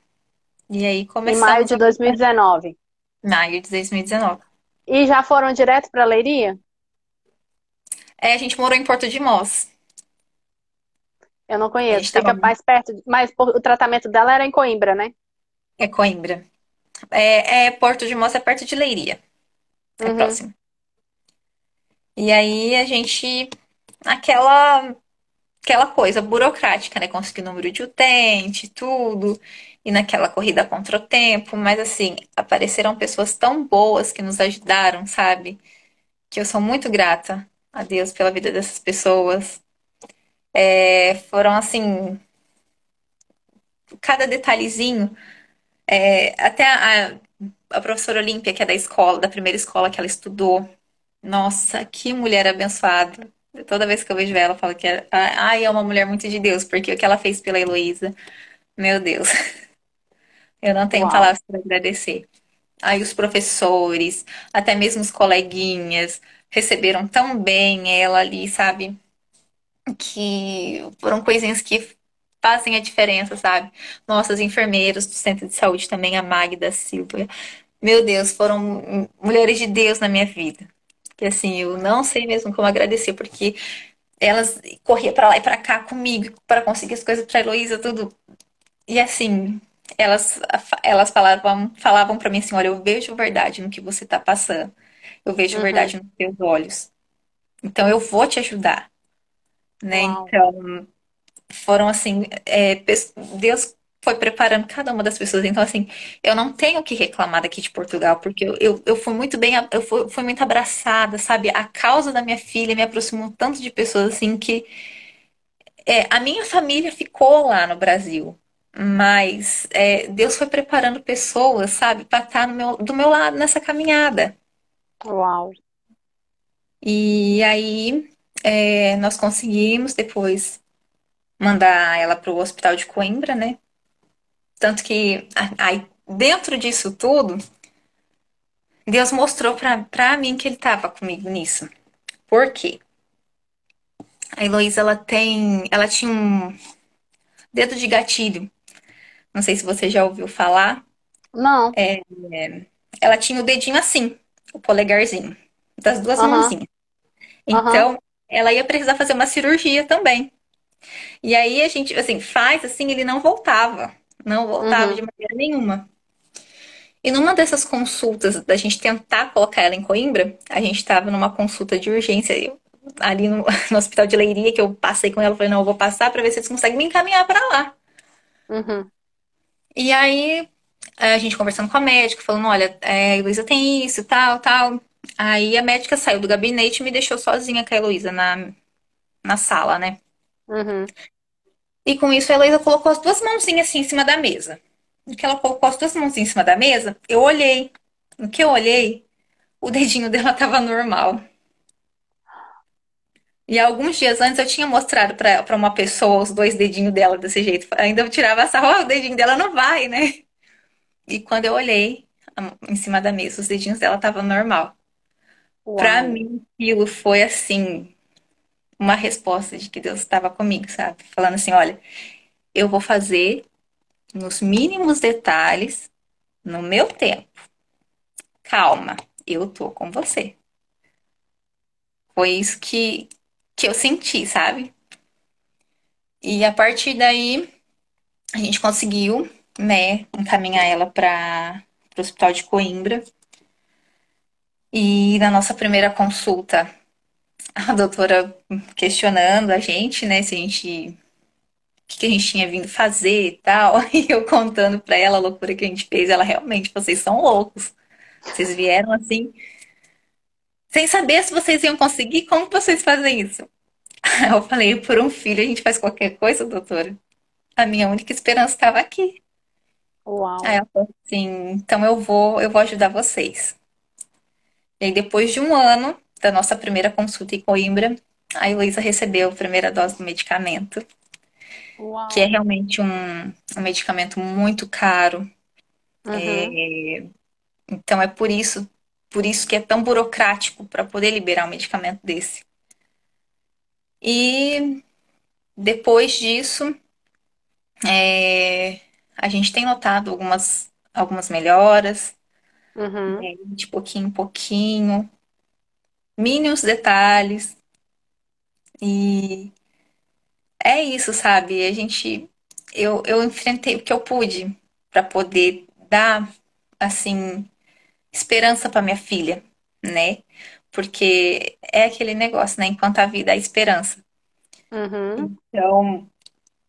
E aí Em maio de a 2019. maio de 2019. E já foram direto para Leiria? É, a gente morou em Porto de Mós. Eu não conheço. Fica tava mais perto. de- Mas o tratamento dela era em Coimbra, né? é Coimbra. É, é Porto de Mós é perto de Leiria, é Uhum. próximo. E aí a gente aquela aquela coisa burocrática, né? Conseguir o número de utente, tudo, e naquela corrida contra o tempo, mas assim, apareceram pessoas tão boas que nos ajudaram, sabe? Que eu sou muito grata a Deus pela vida dessas pessoas. É, foram assim, cada detalhezinho, é, até a, a professora Olímpia, que é da escola, da primeira escola que ela estudou, nossa, que mulher abençoada. Toda vez que eu vejo ela, eu falo que é, ai, é uma mulher muito de Deus, porque o que ela fez pela Heloísa, meu Deus, <laughs> eu não tenho Uau. palavras para agradecer. Aí os professores, até mesmo os coleguinhas, receberam tão bem ela ali, sabe? Que foram coisinhas que fazem a diferença, sabe? Nossas enfermeiras do centro de saúde também, a Magda Silva. Meu Deus, foram mulheres de Deus na minha vida. Que assim, eu não sei mesmo como agradecer, porque elas corriam pra lá e pra cá comigo para conseguir as coisas pra Heloísa, tudo. E assim, elas, elas falavam, falavam para mim assim, olha, eu vejo verdade no que você tá passando. Eu vejo Uhum. verdade nos teus olhos. Então eu vou te ajudar, né? Uau. Então, foram assim, é, Deus foi preparando cada uma das pessoas. Então, assim, eu não tenho o que reclamar daqui de Portugal, porque eu, eu, eu fui muito bem, eu fui, fui muito abraçada, sabe? A causa da minha filha me aproximou tanto de pessoas assim que é, a minha família ficou lá no Brasil. Mas é, Deus foi preparando pessoas, sabe, para estar no meu, do meu lado nessa caminhada. Uau. E aí é, nós conseguimos depois mandar ela para o hospital de Coimbra, né? Tanto que aí dentro disso tudo, Deus mostrou pra, pra mim que ele tava comigo nisso. Por quê? A Heloísa, ela tem, ela tinha um dedo de gatilho. Não sei se você já ouviu falar. Não. Ela tinha o dedinho assim, o polegarzinho, das duas Aham. mãozinhas. Então, ela ia precisar fazer uma cirurgia também. E aí a gente, assim, faz assim, ele não voltava. Não voltava Uhum. de maneira nenhuma. E numa dessas consultas, da gente tentar colocar ela em Coimbra, a gente estava numa consulta de urgência ali no, <laughs> no, hospital de Leiria, que eu passei com ela, falei, não, eu vou passar para ver se eles conseguem me encaminhar para lá. Uhum. E aí, a gente conversando com a médica, falando, olha, é, a Heloísa tem isso, tal, tal. Aí a médica saiu do gabinete e me deixou sozinha com a Heloísa na, na sala, né? Uhum. E com isso a Heloísa colocou as duas mãozinhas assim em cima da mesa. No que ela colocou as duas mãozinhas em cima da mesa, eu olhei. No que eu olhei, o dedinho dela <laughs> tava normal. E alguns dias antes eu tinha mostrado para uma pessoa os dois dedinhos dela desse jeito. Ainda eu tirava essa, oh, o dedinho dela não vai, né? E quando eu olhei em cima da mesa, os dedinhos dela estavam normal. Uau. Pra mim, aquilo foi assim, uma resposta de que Deus estava comigo, sabe? Falando assim: olha, eu vou fazer nos mínimos detalhes, no meu tempo. Calma, eu tô com você. Foi isso que, que eu senti, sabe? E a partir daí, a gente conseguiu, né, encaminhar ela para o hospital de Coimbra. E na nossa primeira consulta, a doutora questionando a gente, né, se a gente o que, que a gente tinha vindo fazer e tal. <laughs> E eu contando pra ela a loucura que a gente fez. Ela, realmente, vocês são loucos. Vocês vieram assim, sem saber se vocês iam conseguir. Como vocês fazem isso? <laughs> Eu falei, por um filho a gente faz qualquer coisa, doutora. A minha única esperança estava aqui. Uau. Aí ela falou assim, então eu vou, eu vou ajudar vocês. E aí, depois de um ano da nossa primeira consulta em Coimbra, a Heloísa recebeu a primeira dose do medicamento. Uau. que é realmente um, um medicamento muito caro. Uhum. É, então é por isso, por isso que é tão burocrático para poder liberar um medicamento desse. E depois disso, é, a gente tem notado algumas, algumas melhoras, Uhum. né, de pouquinho em pouquinho, mínimos detalhes. E é isso, sabe? A gente, eu, eu enfrentei o que eu pude para poder dar, assim, esperança para minha filha, né? Porque é aquele negócio, né? Enquanto a vida há esperança. Uhum. Então,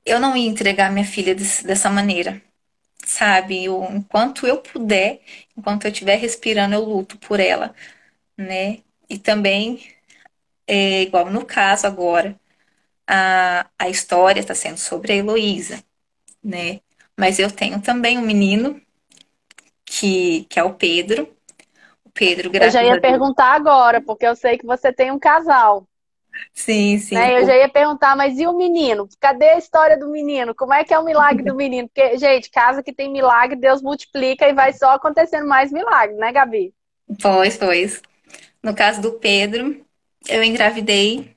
eu não ia entregar minha filha desse- dessa maneira, sabe? Eu, enquanto eu puder, enquanto eu estiver respirando, eu luto por ela, né? E também, é, igual no caso agora, a, a história está sendo sobre a Heloísa, né? Mas eu tenho também um menino que, que é o Pedro. O Pedro, Eu graças já a ia perguntar agora, porque eu sei que você tem um casal, Sim, sim. né? Eu já ia perguntar, mas e o menino? Cadê a história do menino? Como é que é o milagre do menino? Porque, gente, casa que tem milagre, Deus multiplica e vai só acontecendo mais milagre, né, Gabi? Pois, pois. No caso do Pedro, eu engravidei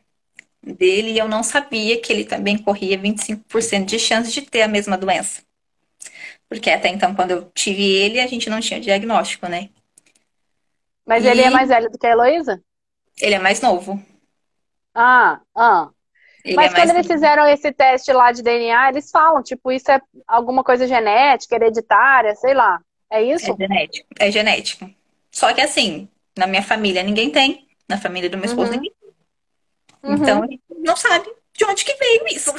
dele e eu não sabia que ele também corria 25% de chance de ter a mesma doença. Porque até então, quando eu tive ele, a gente não tinha diagnóstico, né? Mas E ele é mais velho do que a Heloísa? ele é mais novo. Ah, ah. Ele Mas é quando eles fizeram esse teste lá de DNA, eles falam, tipo, isso é alguma coisa genética, hereditária, sei lá. É É isso? genético. É genético. Só que assim, na minha família ninguém tem. Na família do meu esposo Uhum, ninguém tem. Então, uhum, gente não sabe de onde que veio isso.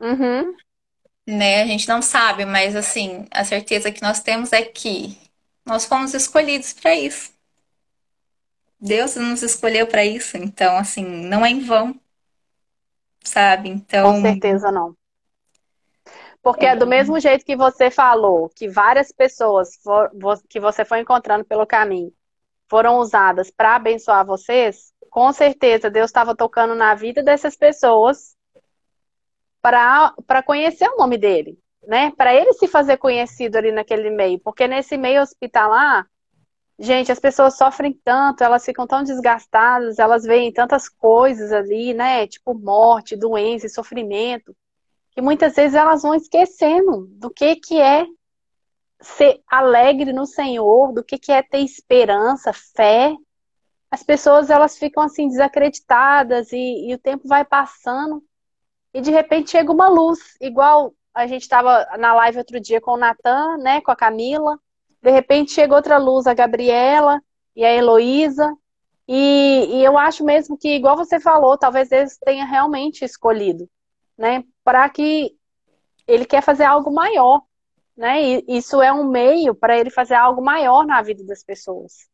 uhum. Né? A gente não sabe, mas assim, a certeza que nós temos é que nós fomos escolhidos para isso. Deus nos escolheu para isso. Então, assim, não é em vão, sabe? Com Então, certeza não. Porque é do é, mesmo jeito que você falou, que várias pessoas for- que você foi encontrando pelo caminho foram usadas para abençoar vocês, com certeza Deus estava tocando na vida dessas pessoas para para conhecer o nome dele, né? Para ele se fazer conhecido ali naquele meio, porque nesse meio hospitalar, gente, as pessoas sofrem tanto, elas ficam tão desgastadas, elas veem tantas coisas ali, né? Tipo morte, doença e sofrimento que muitas vezes elas vão esquecendo do que que é ser alegre no Senhor, do que que é ter esperança, fé. As pessoas elas ficam assim desacreditadas e, e o tempo vai passando e de repente chega uma luz, igual a gente estava na live outro dia com o Natan, né, com a Camila. De repente chega outra luz, a Gabriela e a Heloísa. E, e eu acho mesmo que, igual você falou, talvez Deus tenha realmente escolhido, né, para que ele quer fazer algo maior, né? E isso é um meio para ele fazer algo maior na vida das pessoas.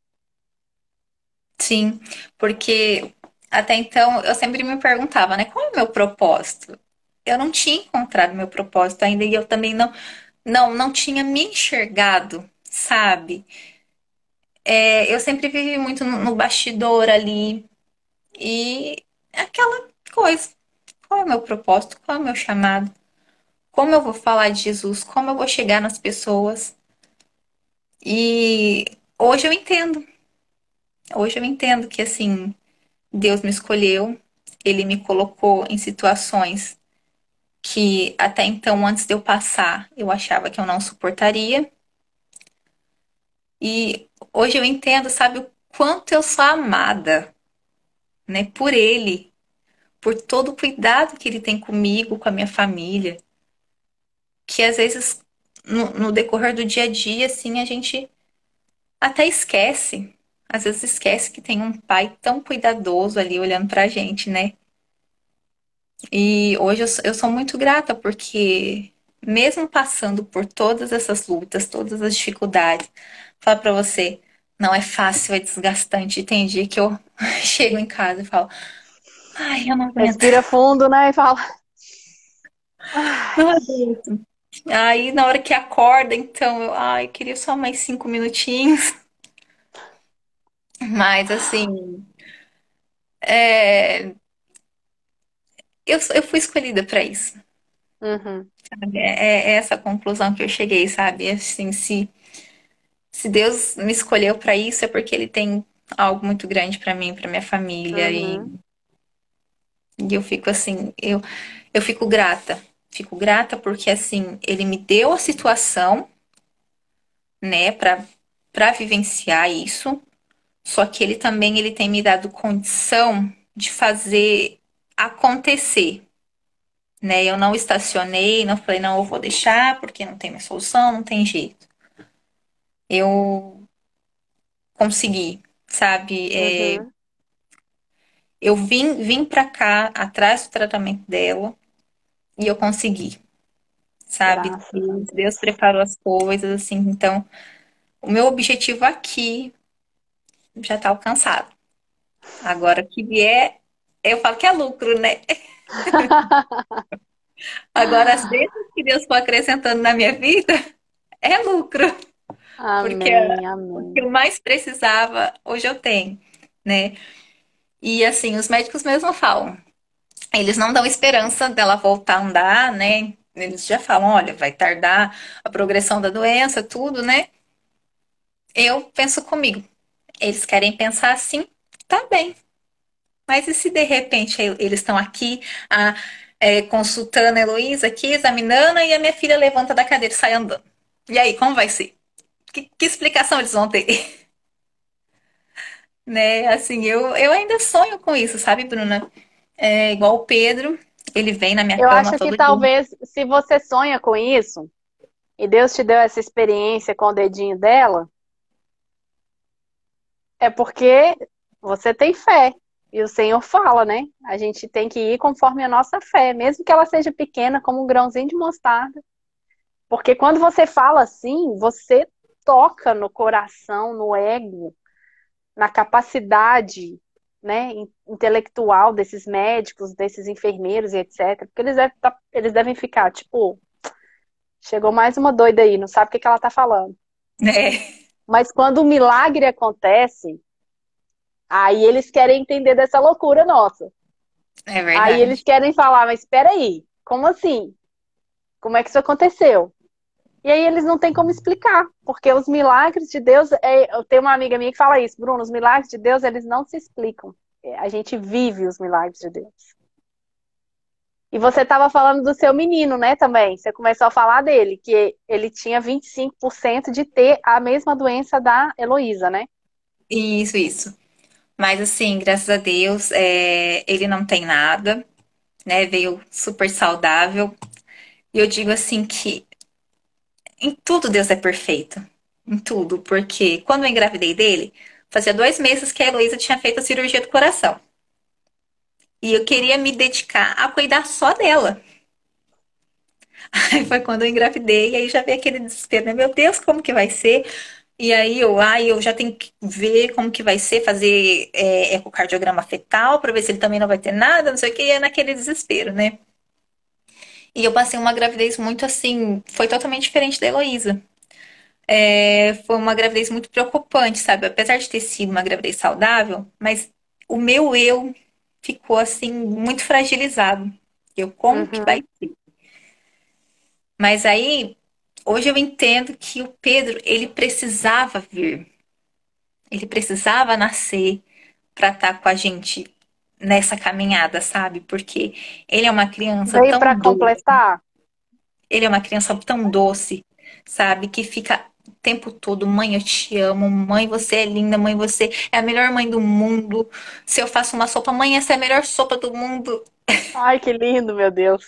Sim, porque até então eu sempre me perguntava, né, qual é o meu propósito? Eu não tinha encontrado meu propósito ainda e eu também não não não tinha me enxergado, sabe? É, eu sempre vivi muito no, no bastidor ali e aquela coisa, qual é o meu propósito? Qual é o meu chamado? Como eu vou falar de Jesus? Como eu vou chegar nas pessoas? E hoje eu entendo. Hoje eu entendo que assim, Deus me escolheu, ele me colocou em situações que até então, antes de eu passar, eu achava que eu não suportaria. E hoje eu entendo, sabe, o quanto eu sou amada, né, por ele, por todo o cuidado que ele tem comigo, com a minha família, que às vezes no, no decorrer do dia a dia, assim, a gente até esquece às vezes esquece que tem um pai tão cuidadoso ali olhando pra gente, né? E hoje eu, eu sou muito grata porque, mesmo passando por todas essas lutas, todas as dificuldades, falo pra você, não é fácil, é desgastante. Tem dia que eu <laughs> chego em casa e falo, ai, eu não aguento. Respira fundo, né? E fala. Não aguento. Aí, na hora que acorda, então, eu, ai, queria só mais cinco minutinhos. Mas, assim, é, eu, eu fui escolhida para isso. Uhum. É, é essa conclusão que eu cheguei, sabe? Assim, se, se Deus me escolheu para isso, é porque Ele tem algo muito grande para mim, para minha família. Uhum. E, e eu fico assim, eu, eu fico grata. Fico grata porque, assim, Ele me deu a situação, né, para para vivenciar isso. Só que ele também ele tem me dado condição de fazer acontecer. Né? Eu não estacionei, não falei, não, eu vou deixar porque não tem mais solução, não tem jeito. Eu consegui, sabe? É, Uhum. eu vim, vim pra cá atrás do tratamento dela e eu consegui, sabe? Deus, Deus. Preparou as coisas, assim. Então, o meu objetivo aqui já tá alcançado. Agora, que vier, eu falo que é lucro, né? <laughs> <laughs> Agora, as bênçãos que Deus for acrescentando na minha vida é lucro, porque Amém, o que amém. eu mais precisava, hoje eu tenho, né? E assim, os médicos mesmo falam, eles não dão esperança dela voltar a andar, né? Eles já falam, olha, vai tardar a progressão da doença, tudo, né? Eu penso comigo, eles querem pensar assim, tá bem. Mas e se de repente eles estão aqui a, é, consultando a Heloísa aqui, examinando, e a minha filha levanta da cadeira e sai andando? E aí, como vai ser? Que, que explicação eles vão ter? <laughs> Né? Assim, eu, eu ainda sonho com isso, sabe, Bruna? É igual o Pedro, ele vem na minha Eu cama acho que todo dia. talvez, se você sonha com isso, e Deus te deu essa experiência com o dedinho dela, é porque você tem fé. E o Senhor fala, né? A gente tem que ir conforme a nossa fé, mesmo que ela seja pequena, como um grãozinho de mostarda. Porque quando você fala assim, você toca no coração, no ego, na capacidade, né, intelectual desses médicos, desses enfermeiros e etc. Porque eles devem, tá- eles devem ficar, tipo, chegou mais uma doida aí, não sabe o que que ela tá falando. É, Mas quando o milagre acontece, aí eles querem entender dessa loucura nossa. é Aí eles verdade. querem falar, mas espera aí, como assim? Como é que isso aconteceu? E aí eles não têm como explicar, porque os milagres de Deus, é, eu tenho uma amiga minha que fala isso, Bruno, os milagres de Deus, eles não se explicam. É, A gente vive os milagres de Deus. E você estava falando do seu menino, né, também. Você começou a falar dele, que ele tinha 25% de ter a mesma doença da Heloísa, né? Isso, isso. Mas assim, graças a Deus, é, ele não tem nada. né? Veio super saudável. E eu digo assim que em tudo Deus é perfeito. Em tudo. Porque quando eu engravidei dele, fazia dois meses que a Heloísa tinha feito a cirurgia do coração. E eu queria me dedicar a cuidar só dela. <laughs> Aí foi quando eu engravidei, e aí já veio aquele desespero, né? Meu Deus, como que vai ser? E aí eu, ai, eu já tenho que ver como que vai ser, fazer é, ecocardiograma fetal para ver se ele também não vai ter nada, não sei o que, e é naquele desespero, né? E eu passei uma gravidez muito assim, foi totalmente diferente da Heloísa. É, foi uma gravidez muito preocupante, sabe? Apesar de ter sido uma gravidez saudável, mas o meu eu ficou assim muito fragilizado. Eu como uhum. que vai ser? Mas aí hoje eu entendo que o Pedro ele precisava vir, ele precisava nascer para estar tá com a gente nessa caminhada, sabe? Porque ele é uma criança Veio tão para completar. Ele é uma criança tão doce, sabe? Que fica o tempo todo, mãe, eu te amo, mãe, você é linda, mãe, você é a melhor mãe do mundo. Se eu faço uma sopa, mãe, essa é a melhor sopa do mundo. Ai, que lindo, meu Deus.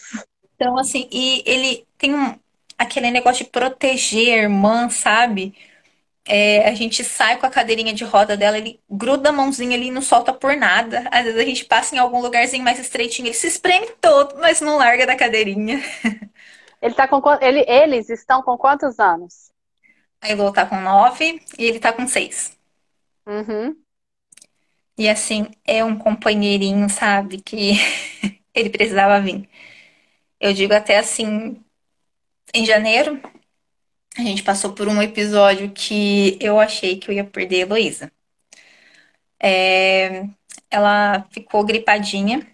Então, assim, e ele tem um, aquele negócio de proteger a irmã, sabe? É, a gente sai com a cadeirinha de roda dela, ele gruda a mãozinha ali e não solta por nada. Às vezes a gente passa em algum lugarzinho mais estreitinho, ele se espreme todo, mas não larga da cadeirinha. <laughs> Ele tá com ele, eles estão com quantos anos? A Elo tá com nove e ele tá com seis. Uhum. E assim, é um companheirinho, sabe? Que <laughs> ele precisava vir. Eu digo até assim, em janeiro, a gente passou por um episódio que eu achei que eu ia perder a Heloísa. É, ela ficou gripadinha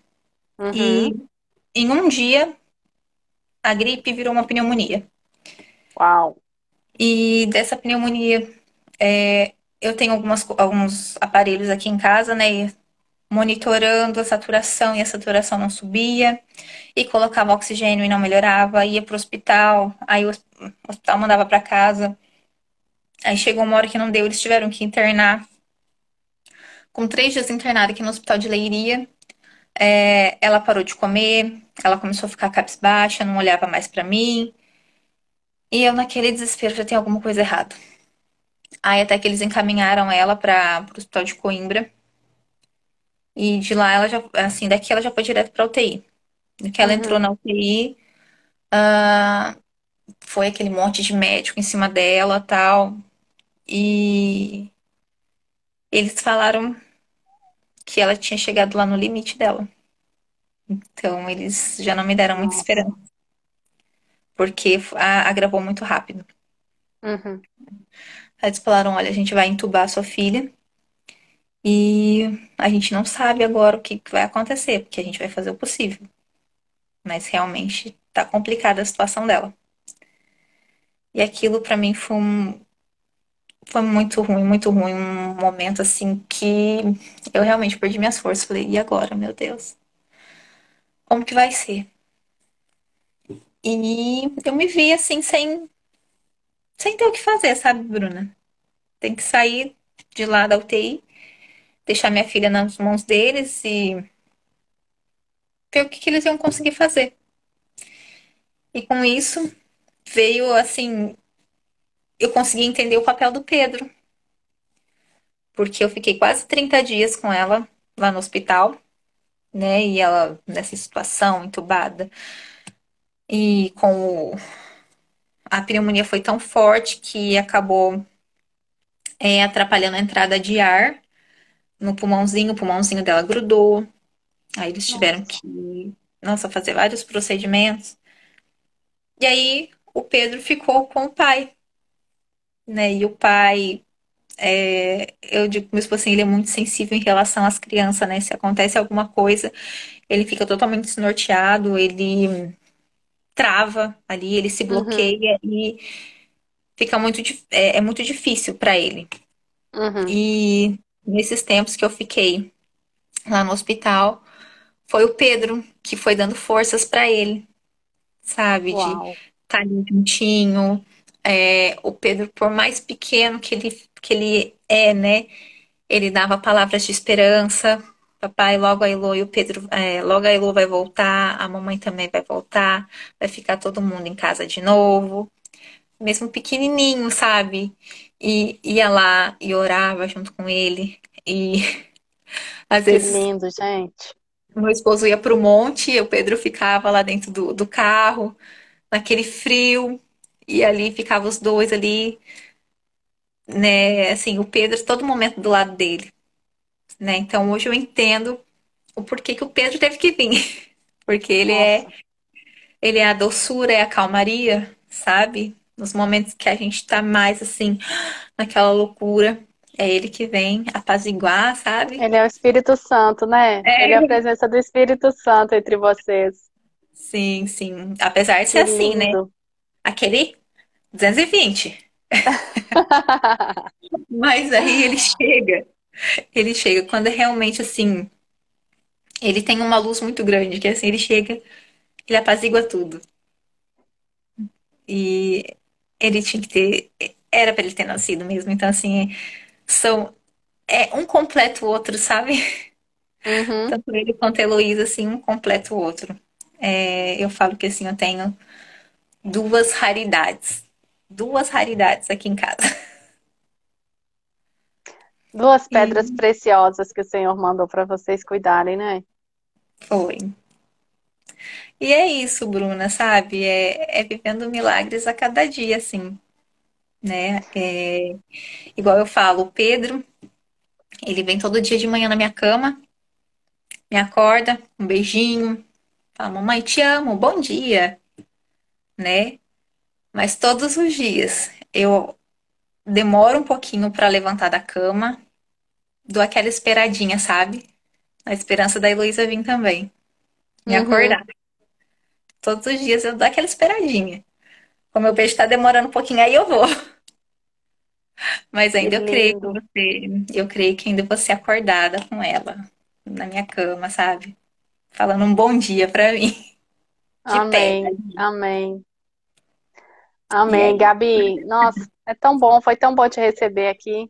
uhum. e em um dia a gripe virou uma pneumonia. Uau! E dessa pneumonia, é, eu tenho algumas, alguns aparelhos aqui em casa, né? Monitorando a saturação e a saturação não subia e colocava oxigênio e não melhorava, ia para o hospital, aí o hospital mandava para casa. Aí chegou uma hora que não deu, eles tiveram que internar. Com três dias internada aqui no hospital de Leiria, é, ela parou de comer, ela começou a ficar cabisbaixa, não olhava mais para mim. E eu, naquele desespero, já tem alguma coisa errada. Aí até que eles encaminharam ela para o hospital de Coimbra. E de lá ela já, assim, daqui ela já foi direto para UTI que ela uhum. entrou na UTI, uh, foi aquele monte de médico em cima dela tal. E eles falaram que ela tinha chegado lá no limite dela. Então eles já não me deram muita esperança. Porque agravou muito rápido. Uhum. Aí eles falaram: olha, a gente vai entubar a sua filha. E a gente não sabe agora o que vai acontecer, porque a gente vai fazer o possível mas realmente tá complicada a situação dela. E aquilo para mim foi um, foi muito ruim, muito ruim, um momento assim que eu realmente perdi minhas forças. Falei, e agora, meu Deus? Como que vai ser? E eu me vi assim sem sem ter o que fazer, sabe, Bruna? Tem que sair de lá da UTI, deixar minha filha nas mãos deles e ver o que, que eles iam conseguir fazer. E com isso veio assim, eu consegui entender o papel do Pedro. Porque eu fiquei quase 30 dias com ela lá no hospital, né? E ela nessa situação, entubada. E com o... a pneumonia foi tão forte que acabou é, atrapalhando a entrada de ar no pulmãozinho, o pulmãozinho dela grudou. Aí eles tiveram nossa. que, nossa, fazer vários procedimentos. E aí o Pedro ficou com o pai, né? E o pai, é, eu digo meu esposo assim, ele é muito sensível em relação às crianças, né? Se acontece alguma coisa, ele fica totalmente desnorteado, ele trava ali, ele se uhum. bloqueia uhum. e fica muito é, é muito difícil para ele. Uhum. E nesses tempos que eu fiquei lá no hospital, foi o Pedro que foi dando forças para ele, sabe? Uau. De estar tá ali juntinho. É, o Pedro, por mais pequeno que ele, que ele é, né? Ele dava palavras de esperança papai, logo a Elo e o Pedro, é, logo a Elo vai voltar, a mamãe também vai voltar, vai ficar todo mundo em casa de novo. Mesmo pequenininho, sabe? E ia lá e orava junto com ele. E <laughs> às Que vezes lindo, gente. meu esposo ia pro monte e o Pedro ficava lá dentro do, do carro, naquele frio, e ali ficava os dois ali, né? Assim, o Pedro todo momento do lado dele, né? Então hoje eu entendo o porquê que o Pedro teve que vir. <laughs> Porque ele é, Nossa, ele é a doçura, é a calmaria, sabe? Nos momentos que a gente tá mais assim, naquela loucura, é ele que vem apaziguar, sabe? ele é o Espírito Santo, né? Ele é a É, presença do Espírito Santo entre vocês. sim, sim. Apesar de ser assim, né? Aquele 220. <laughs> Mas aí ele chega, ele chega quando é realmente assim, ele tem uma luz muito grande, que assim, ele chega, ele apazigua tudo. E ele tinha que ter, era pra ele ter nascido mesmo. Então assim, são é um completa o outro, sabe? Uhum. <laughs> Tanto ele quanto a Heloísa, assim, um completa o outro. É, eu falo que assim, eu tenho duas raridades. Duas raridades aqui em casa. Duas <laughs> pedras E preciosas que o Senhor mandou para vocês cuidarem, né? foi. E é isso, Bruna, sabe? É, é vivendo milagres a cada dia, assim, né? É, igual eu falo, o Pedro, ele vem todo dia de manhã na minha cama, me acorda, um beijinho, fala, mamãe, te amo, bom dia, né? Mas todos os dias eu demoro um pouquinho pra levantar da cama, dou aquela esperadinha, sabe? Na esperança da Heloísa vir também, me Uhum. acordar. Todos os dias eu dou aquela esperadinha. Como eu vejo que tá demorando um pouquinho, aí eu vou. <laughs> Mas ainda eu creio que você, eu creio que ainda vou ser acordada com ela na minha cama, sabe? Falando um bom dia pra mim, <laughs> de pé. Amém. Amém. Amém, Gabi. Nossa, é tão bom, foi tão bom te receber aqui.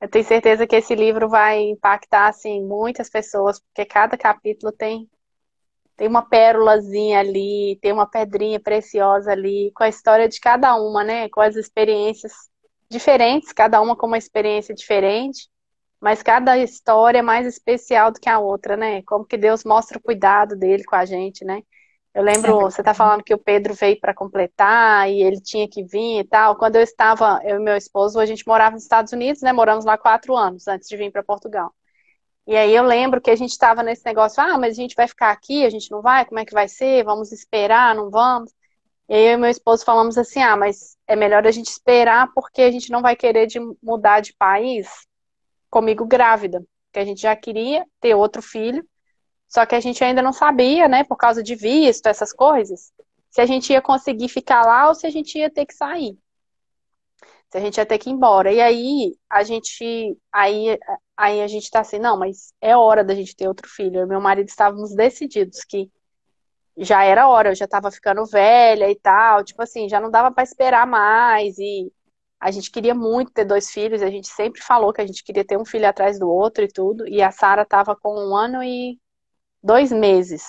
Eu tenho certeza que esse livro vai impactar assim muitas pessoas, porque cada capítulo tem tem uma pérolazinha ali, tem uma pedrinha preciosa ali, com a história de cada uma, né? Com as experiências diferentes, cada uma com uma experiência diferente, mas cada história é mais especial do que a outra, né? Como que Deus mostra o cuidado dele com a gente, né? Eu lembro, você tá verdade. falando que o Pedro veio para completar e ele tinha que vir e tal. Quando eu estava, eu e meu esposo, a gente morava nos Estados Unidos, né? Moramos lá quatro anos antes de vir para Portugal. E aí eu lembro que a gente estava nesse negócio, ah, mas a gente vai ficar aqui, a gente não vai, como é que vai ser? Vamos esperar, não vamos? E aí eu e meu esposo falamos assim, ah, mas é melhor a gente esperar porque a gente não vai querer de mudar de país comigo grávida, porque a gente já queria ter outro filho, só que a gente ainda não sabia, né, por causa de visto, essas coisas, se a gente ia conseguir ficar lá ou se a gente ia ter que sair a gente ia ter que ir embora. E aí a gente aí, aí a gente tá assim, não, mas é hora da gente ter outro filho. Eu e meu marido estávamos decididos que já era hora, eu já tava ficando velha e tal, tipo assim, já não dava para esperar mais e a gente queria muito ter dois filhos, a gente sempre falou que a gente queria ter um filho atrás do outro e tudo, e a Sara tava com um ano e dois meses.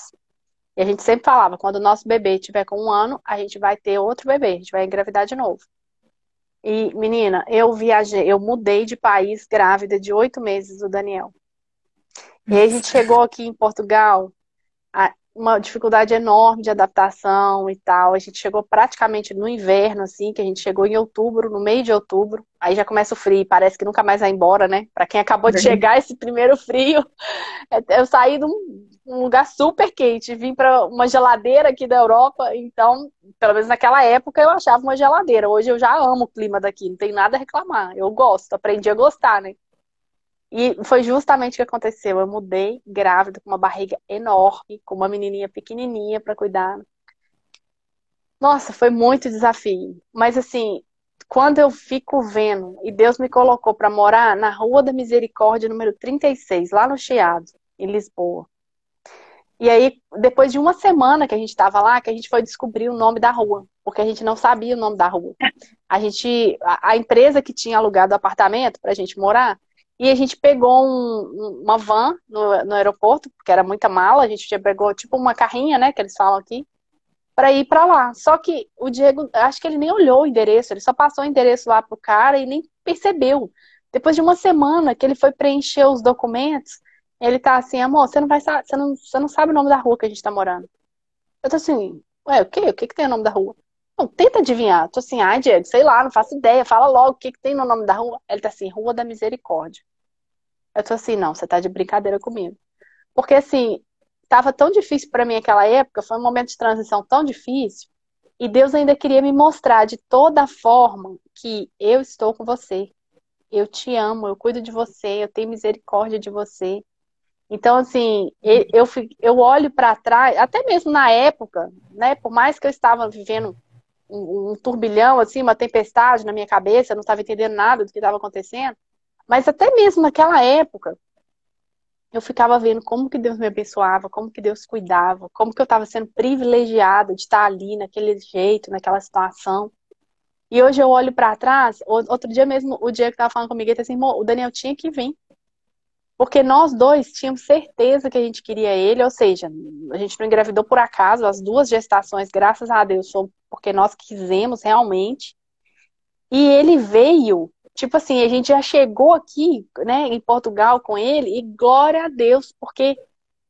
E a gente sempre falava, quando o nosso bebê tiver com um ano, a gente vai ter outro bebê, a gente vai engravidar de novo. E, menina, eu viajei, eu mudei de país grávida de oito meses do Daniel. E aí a gente chegou aqui em Portugal, uma dificuldade enorme de adaptação e tal. A gente chegou praticamente no inverno, assim, que a gente chegou em outubro, no meio de outubro. Aí já começa o frio, parece que nunca mais vai embora, né? Pra quem acabou de chegar esse primeiro frio, <laughs> eu saí de um, um lugar super quente, vim pra uma geladeira aqui da Europa, então, pelo menos naquela época eu achava uma geladeira. Hoje eu já amo o clima daqui, não tem nada a reclamar. Eu gosto, aprendi a gostar, né? E foi justamente o que aconteceu. Eu mudei grávida, com uma barriga enorme, com uma menininha pequenininha para cuidar. Nossa, foi muito desafio. Mas assim, quando eu fico vendo, e Deus me colocou para morar na Rua da Misericórdia, número 36, lá no Chiado, em Lisboa. E aí, depois de uma semana que a gente estava lá, que a gente foi descobrir o nome da rua, porque a gente não sabia o nome da rua. A gente, a, a empresa que tinha alugado o apartamento para a gente morar, e a gente pegou um, uma van no, no aeroporto, porque era muita mala, a gente já pegou tipo uma carrinha, né, que eles falam aqui, para ir para lá. Só que o Diego, acho que ele nem olhou o endereço, ele só passou o endereço lá pro cara e nem percebeu. Depois de uma semana que ele foi preencher os documentos, ele tá assim, amor, você não vai você não, você não sabe o nome da rua que a gente tá morando. Eu tô assim, ué, o quê? O que que tem o nome da rua? Não, tenta adivinhar. Eu tô assim, ai, Diego, sei lá, não faço ideia, fala logo o que que tem no nome da rua. Ele tá assim, Rua da Misericórdia. Eu tô assim, não, você tá de brincadeira comigo. Porque assim, tava tão difícil para mim aquela época, foi um momento de transição tão difícil, e Deus ainda queria me mostrar de toda forma que eu estou com você. Eu te amo, eu cuido de você, eu tenho misericórdia de você. Então, assim, eu, eu olho para trás, até mesmo na época, né? Por mais que eu estava vivendo um, um turbilhão, assim, uma tempestade na minha cabeça, eu não estava entendendo nada do que estava acontecendo, mas até mesmo naquela época, eu ficava vendo como que Deus me abençoava, como que Deus cuidava, como que eu estava sendo privilegiada de estar ali naquele jeito, naquela situação. E hoje eu olho para trás, outro dia mesmo, o dia que estava falando comigo, ele disse assim, o Daniel tinha que vir. Porque nós dois tínhamos certeza que a gente queria ele, ou seja, a gente não engravidou por acaso, as duas gestações, graças a Deus, foi porque nós quisemos realmente. E ele veio tipo assim, a gente já chegou aqui, né, em Portugal com ele, e glória a Deus, porque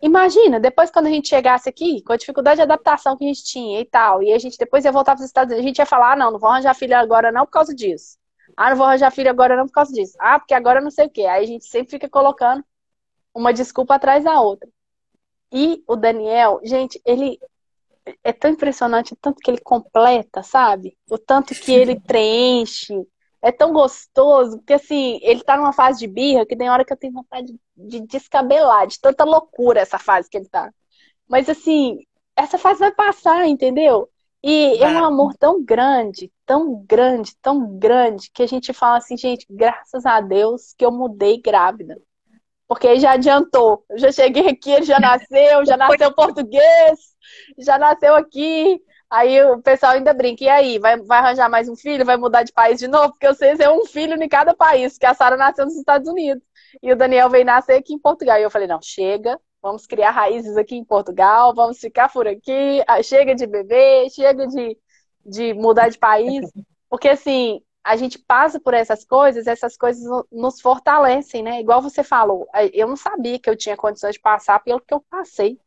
imagina, depois quando a gente chegasse aqui, com a dificuldade de adaptação que a gente tinha e tal, e a gente depois ia voltar para os Estados Unidos, a gente ia falar, ah, não, não vou arranjar filho agora não por causa disso. Ah, não vou arranjar filho agora não por causa disso. Ah, porque agora não sei o quê. Aí a gente sempre fica colocando uma desculpa atrás da outra. E o Daniel, gente, ele é tão impressionante o tanto que ele completa, sabe? O tanto que ele <laughs> preenche, é tão gostoso, porque assim, ele tá numa fase de birra que tem hora que eu tenho vontade de descabelar, de tanta loucura essa fase que ele tá. Mas assim, essa fase vai passar, entendeu? E é um amor tão grande, tão grande, tão grande, que a gente fala assim, gente, graças a Deus que eu mudei grávida. Porque aí já adiantou. Eu já cheguei aqui, ele já nasceu, já nasceu português, já nasceu aqui. Aí o pessoal ainda brinca, e aí, vai, vai arranjar mais um filho? Vai mudar de país de novo? Porque vocês é um filho em cada país, que a Sara nasceu nos Estados Unidos. E o Daniel veio nascer aqui em Portugal. E eu falei, não, chega, vamos criar raízes aqui em Portugal, vamos ficar por aqui, ah, chega de beber, chega de, de mudar de país. <laughs> Porque assim, a gente passa por essas coisas, essas coisas nos fortalecem, né? Igual você falou, eu não sabia que eu tinha condições de passar pelo que eu passei.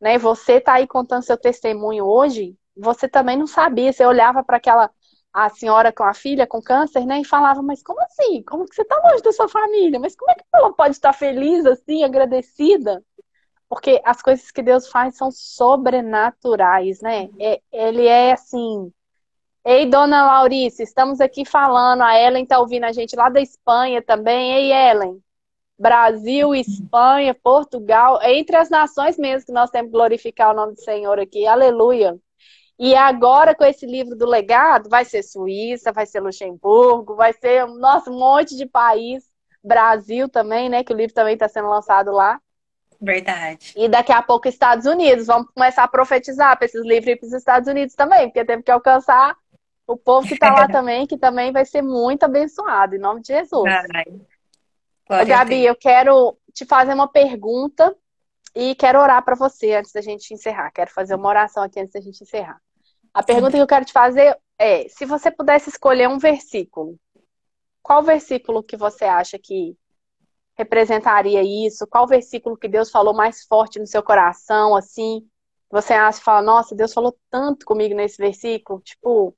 Né? Você tá aí contando seu testemunho hoje, você também não sabia, você olhava para aquela a senhora com a filha com câncer, né, e falava, mas como assim? Como que você está longe da sua família? Mas como é que ela pode estar feliz assim, agradecida? Porque as coisas que Deus faz são sobrenaturais, né? É, ele é assim. Ei, dona Laurice, estamos aqui falando. A Ellen está ouvindo a gente lá da Espanha também. Ei, Ellen. Brasil, <laughs> Espanha, Portugal, entre as nações mesmo que nós temos que glorificar o nome do Senhor aqui. Aleluia. E agora, com esse livro do legado, vai ser Suíça, vai ser Luxemburgo, vai ser nosso um monte de país. Brasil também, né? Que o livro também está sendo lançado lá. Verdade. E daqui a pouco Estados Unidos. Vamos começar a profetizar para esses livros para os Estados Unidos também, porque temos que alcançar o povo que está lá <laughs> também, que também vai ser muito abençoado, em nome de Jesus. Ai, Gabi, eu quero te fazer uma pergunta e quero orar para você antes da gente encerrar. Quero fazer uma oração aqui antes da gente encerrar. A pergunta que eu quero te fazer é: se você pudesse escolher um versículo, qual versículo que você acha que representaria isso? Qual versículo que Deus falou mais forte no seu coração, assim? Você acha e fala, nossa, Deus falou tanto comigo nesse versículo? Tipo,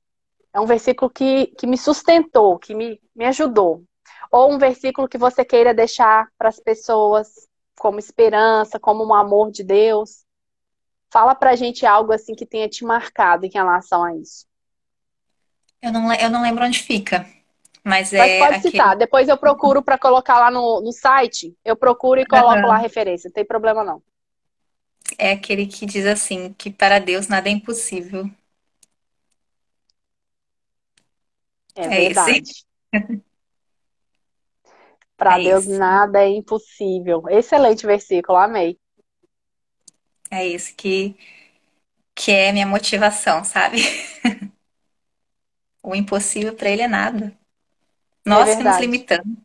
é um versículo que, que me sustentou, que me, me ajudou. Ou um versículo que você queira deixar para as pessoas como esperança, como um amor de Deus. Fala pra gente algo assim que tenha te marcado em relação a isso. Eu não, eu não lembro onde fica. Mas, mas é pode citar. Depois eu procuro para colocar lá no, no site. Eu procuro e coloco uhum. lá a referência. Não tem problema não. É aquele que diz assim, que para Deus nada é impossível. É, é verdade. Esse? <laughs> Para é Deus isso. nada é impossível. Excelente versículo, amei. É isso que, que é minha motivação, sabe? <laughs> o impossível para ele é nada. Nós é que nos limitamos.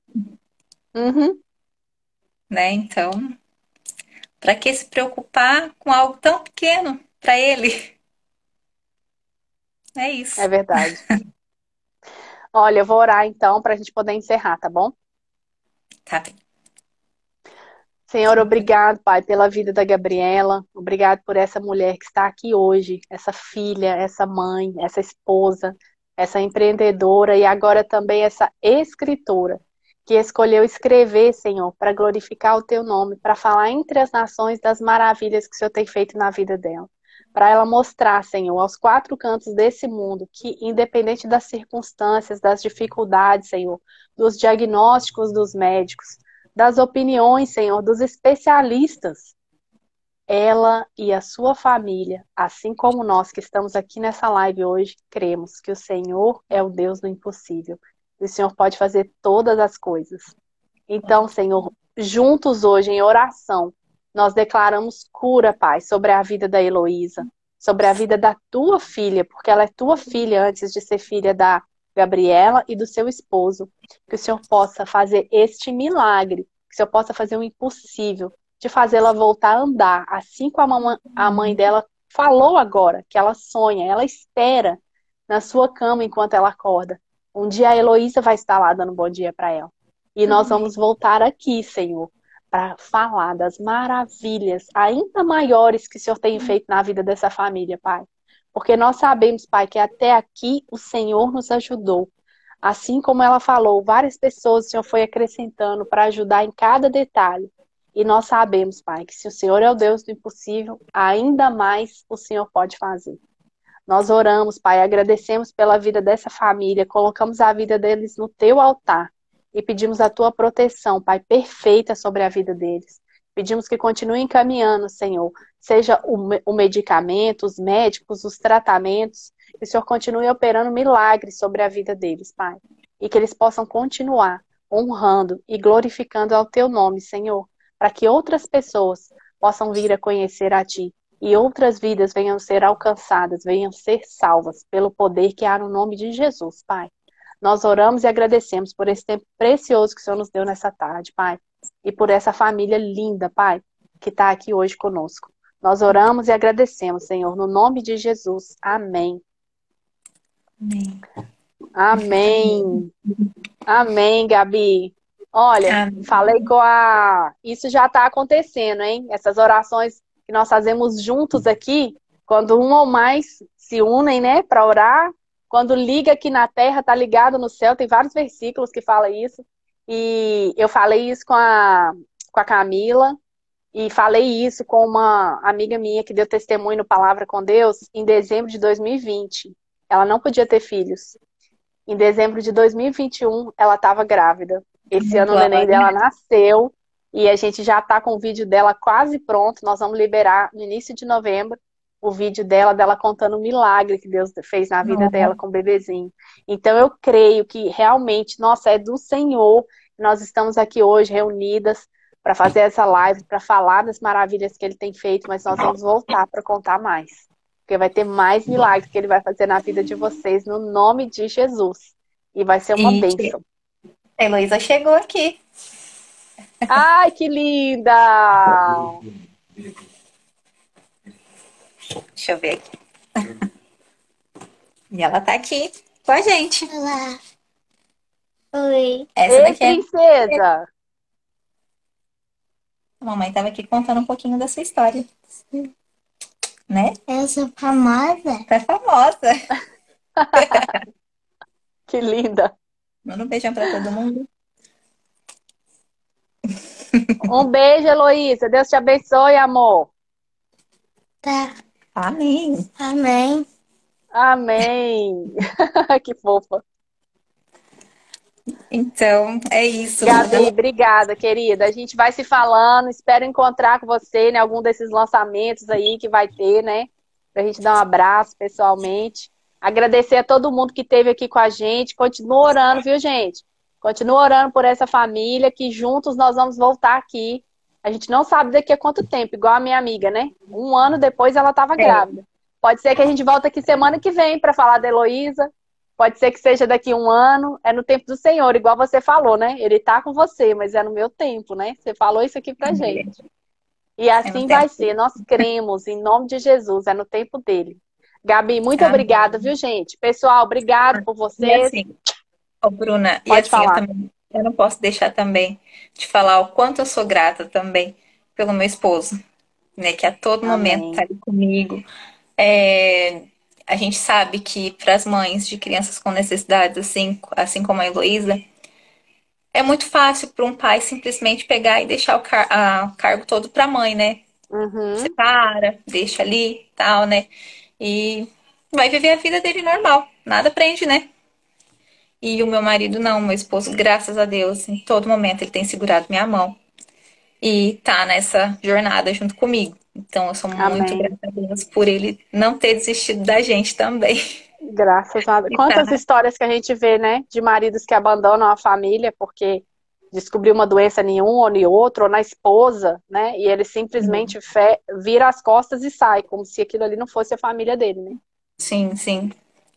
Uhum. Né? Então, para que se preocupar com algo tão pequeno para ele? É isso. É verdade. <laughs> Olha, eu vou orar então para a gente poder encerrar, tá bom? Tá bem. Senhor, obrigado, Pai, pela vida da Gabriela. Obrigado por essa mulher que está aqui hoje, essa filha, essa mãe, essa esposa, essa empreendedora e agora também essa escritora que escolheu escrever, Senhor, para glorificar o teu nome, para falar entre as nações das maravilhas que o Senhor tem feito na vida dela. Para ela mostrar, Senhor, aos quatro cantos desse mundo, que independente das circunstâncias, das dificuldades, Senhor, dos diagnósticos dos médicos, das opiniões, Senhor, dos especialistas, ela e a sua família, assim como nós que estamos aqui nessa live hoje, cremos que o Senhor é o Deus do impossível o Senhor pode fazer todas as coisas. Então, Senhor, juntos hoje em oração, nós declaramos cura, Pai, sobre a vida da Heloísa, sobre a vida da tua filha, porque ela é tua filha antes de ser filha da Gabriela e do seu esposo. Que o Senhor possa fazer este milagre, que o Senhor possa fazer o impossível de fazê-la voltar a andar, assim como a mãe dela falou agora, que ela sonha, ela espera na sua cama enquanto ela acorda. Um dia a Heloísa vai estar lá dando um bom dia para ela. E nós vamos voltar aqui, Senhor, para falar das maravilhas ainda maiores que o Senhor tem feito na vida dessa família, Pai. Porque nós sabemos, Pai, que até aqui o Senhor nos ajudou. Assim como ela falou, várias pessoas o Senhor foi acrescentando para ajudar em cada detalhe. E nós sabemos, Pai, que se o Senhor é o Deus do impossível, ainda mais o Senhor pode fazer. Nós oramos, Pai, agradecemos pela vida dessa família, colocamos a vida deles no teu altar e pedimos a tua proteção, Pai, perfeita sobre a vida deles. Pedimos que continuem caminhando, Senhor, seja o, medicamento, os médicos, os tratamentos, que o Senhor continue operando milagres sobre a vida deles, Pai. E que eles possam continuar honrando e glorificando ao teu nome, Senhor, para que outras pessoas possam vir a conhecer a Ti e outras vidas venham ser alcançadas, venham ser salvas pelo poder que há no nome de Jesus, Pai. Nós oramos e agradecemos por esse tempo precioso que o Senhor nos deu nessa tarde, Pai, e por essa família linda, Pai, que está aqui hoje conosco. Nós oramos e agradecemos, Senhor, no nome de Jesus. Amém. Amém. Amém. Amém, Gabi. Olha, Amém. falei com a. Isso já está acontecendo, hein? Essas orações que nós fazemos juntos aqui, quando um ou mais se unem, né, para orar, quando liga aqui na terra, tá ligado no céu, tem vários versículos que fala isso. E eu falei isso com a, com a Camila, e falei isso com uma amiga minha que deu testemunho no Palavra com Deus em dezembro de 2020. Ela não podia ter filhos. Em dezembro de 2021, ela estava grávida. Esse ano o neném dela nasceu e a gente já está com o vídeo dela quase pronto. Nós vamos liberar no início de novembro o vídeo dela, dela contando o milagre que Deus fez na vida uhum. dela com o bebezinho. Então eu creio que realmente, nossa, é do Senhor. Nós estamos aqui hoje reunidas para fazer essa live, para falar das maravilhas que ele tem feito, mas nós vamos voltar para contar mais. Porque vai ter mais milagres que ele vai fazer na vida de vocês, no nome de Jesus. E vai ser uma e... bênção. A Heloísa chegou aqui. Ai, que linda! Deixa eu ver aqui. E ela tá aqui com a gente. Olá. Oi. Essa Ei, daqui é... princesa! A mamãe tava aqui contando um pouquinho da sua história. Né? Eu sou famosa. Tá famosa. <laughs> que linda. Manda um beijão pra todo mundo. <laughs> Um beijo, Heloísa. Deus te abençoe, amor. Tá. Amém. Amém. Amém. <laughs> que fofa. Então, é isso. Gabi, obrigada, querida. A gente vai se falando. Espero encontrar com você em né, algum desses lançamentos aí que vai ter, né? Pra gente dar um abraço pessoalmente. Agradecer a todo mundo que esteve aqui com a gente. Continua orando, viu, gente? Continua orando por essa família, que juntos nós vamos voltar aqui. A gente não sabe daqui a quanto tempo, igual a minha amiga, né? Um ano depois ela estava é. grávida. Pode ser que a gente volte aqui semana que vem para falar da Heloísa. Pode ser que seja daqui um ano, é no tempo do Senhor, igual você falou, né? Ele tá com você, mas é no meu tempo, né? Você falou isso aqui pra gente. E assim vai ser, nós cremos, em nome de Jesus, é no tempo dele. Gabi, muito Amém. obrigada, viu, gente? Pessoal, obrigado por E vocês. assim, ô Bruna, e Pode assim, eu falar. também, eu não posso deixar também de falar o quanto eu sou grata também pelo meu esposo, né? Que a todo momento Amém. tá ali comigo. É, a gente sabe que para as mães de crianças com necessidades, assim, assim como a Heloísa, é muito fácil para um pai simplesmente pegar e deixar o, car- a- o cargo todo para a mãe, né? Uhum. Separa, deixa ali, tal, né? E vai viver a vida dele normal. Nada prende, né? E o meu marido não, meu esposo, graças a Deus, em todo momento ele tem segurado minha mão e tá nessa jornada junto comigo. Então eu sou muito Amém. grata a Deus por ele não ter desistido da gente também. Graças a Deus. <laughs> Quantas tá. histórias que a gente vê, né? De maridos que abandonam a família porque descobriu uma doença em um ou em outro, ou na esposa, né? E ele simplesmente fe- vira as costas e sai, como se aquilo ali não fosse a família dele, né? Sim, sim.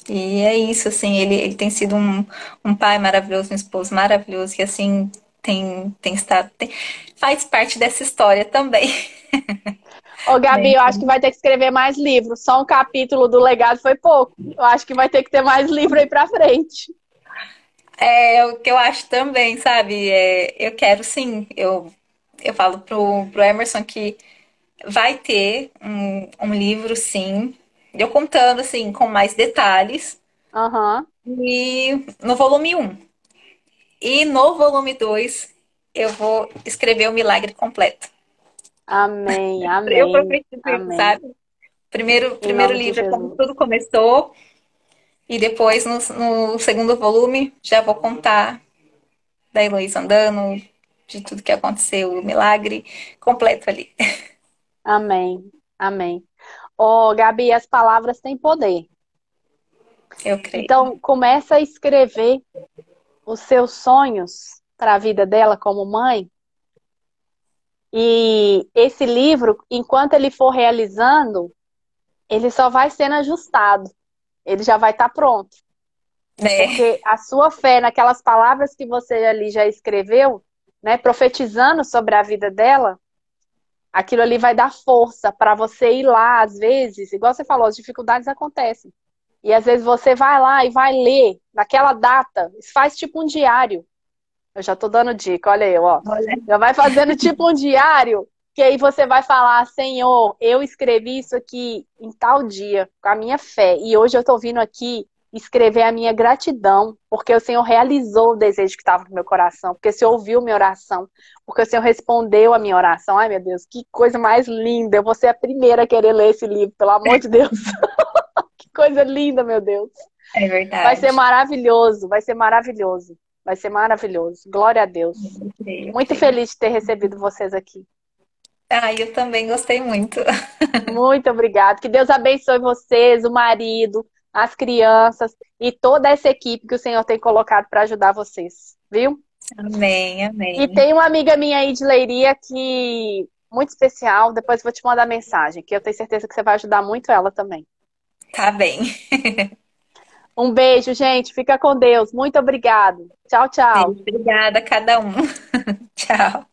E é isso, assim, ele, ele tem sido um, um pai maravilhoso, um esposo maravilhoso, que assim tem, tem estado, tem- faz parte dessa história também. Ô, Gabi, eu acho que vai ter que escrever mais livros. Só um capítulo do legado foi pouco. Eu acho que vai ter que ter mais livro aí pra frente. É o que eu acho também, sabe? É, eu quero sim, eu, eu falo pro, pro Emerson que vai ter um, um livro, sim, eu contando, assim, com mais detalhes, Aham. e no volume 1. E no volume 2, eu vou escrever o milagre completo. Amém, <laughs> Eu amém, profetizo isso, amém. sabe? Primeiro, primeiro livro é como tudo começou, e depois, no, no segundo volume, já vou contar da Heloísa andando, de tudo que aconteceu, o milagre completo ali. <laughs> Amém, amém. Ô, Gabi, as palavras têm poder. Eu creio. Então, começa a escrever os seus sonhos para a vida dela como mãe. E esse livro, enquanto ele for realizando, ele só vai sendo ajustado. Ele já vai estar pronto. né? Porque a sua fé naquelas palavras que você ali já escreveu, né, profetizando sobre a vida dela, aquilo ali vai dar força para você ir lá, às vezes, igual você falou, as dificuldades acontecem. E às vezes você vai lá e vai ler naquela data, faz tipo um diário. Eu já tô dando dica, olha aí, ó. Olha, Já vai fazendo tipo um diário, que aí você vai falar, Senhor, eu escrevi isso aqui em tal dia, com a minha fé, e hoje eu tô vindo aqui escrever a minha gratidão, porque o Senhor realizou o desejo que estava no meu coração, porque o Senhor ouviu minha oração, porque o Senhor respondeu a minha oração. Ai, meu Deus, que coisa mais linda! Eu vou ser a primeira a querer ler esse livro, pelo amor de Deus. <laughs> que coisa linda, meu Deus. é verdade. Vai ser maravilhoso, vai ser maravilhoso. Vai ser maravilhoso. Glória a Deus. Muito feliz de ter recebido vocês aqui. Ah, eu também gostei muito. <laughs> Muito obrigada. Que Deus abençoe vocês, o marido, as crianças e toda essa equipe que o Senhor tem colocado para ajudar vocês, viu? Amém, amém. E tem uma amiga minha aí de Leiria que muito especial, depois vou te mandar mensagem, que eu tenho certeza que você vai ajudar muito ela também. Tá bem. <laughs> Um beijo, gente. Fica com Deus. Muito obrigado. Tchau, tchau. Obrigada a cada um. <laughs> Tchau.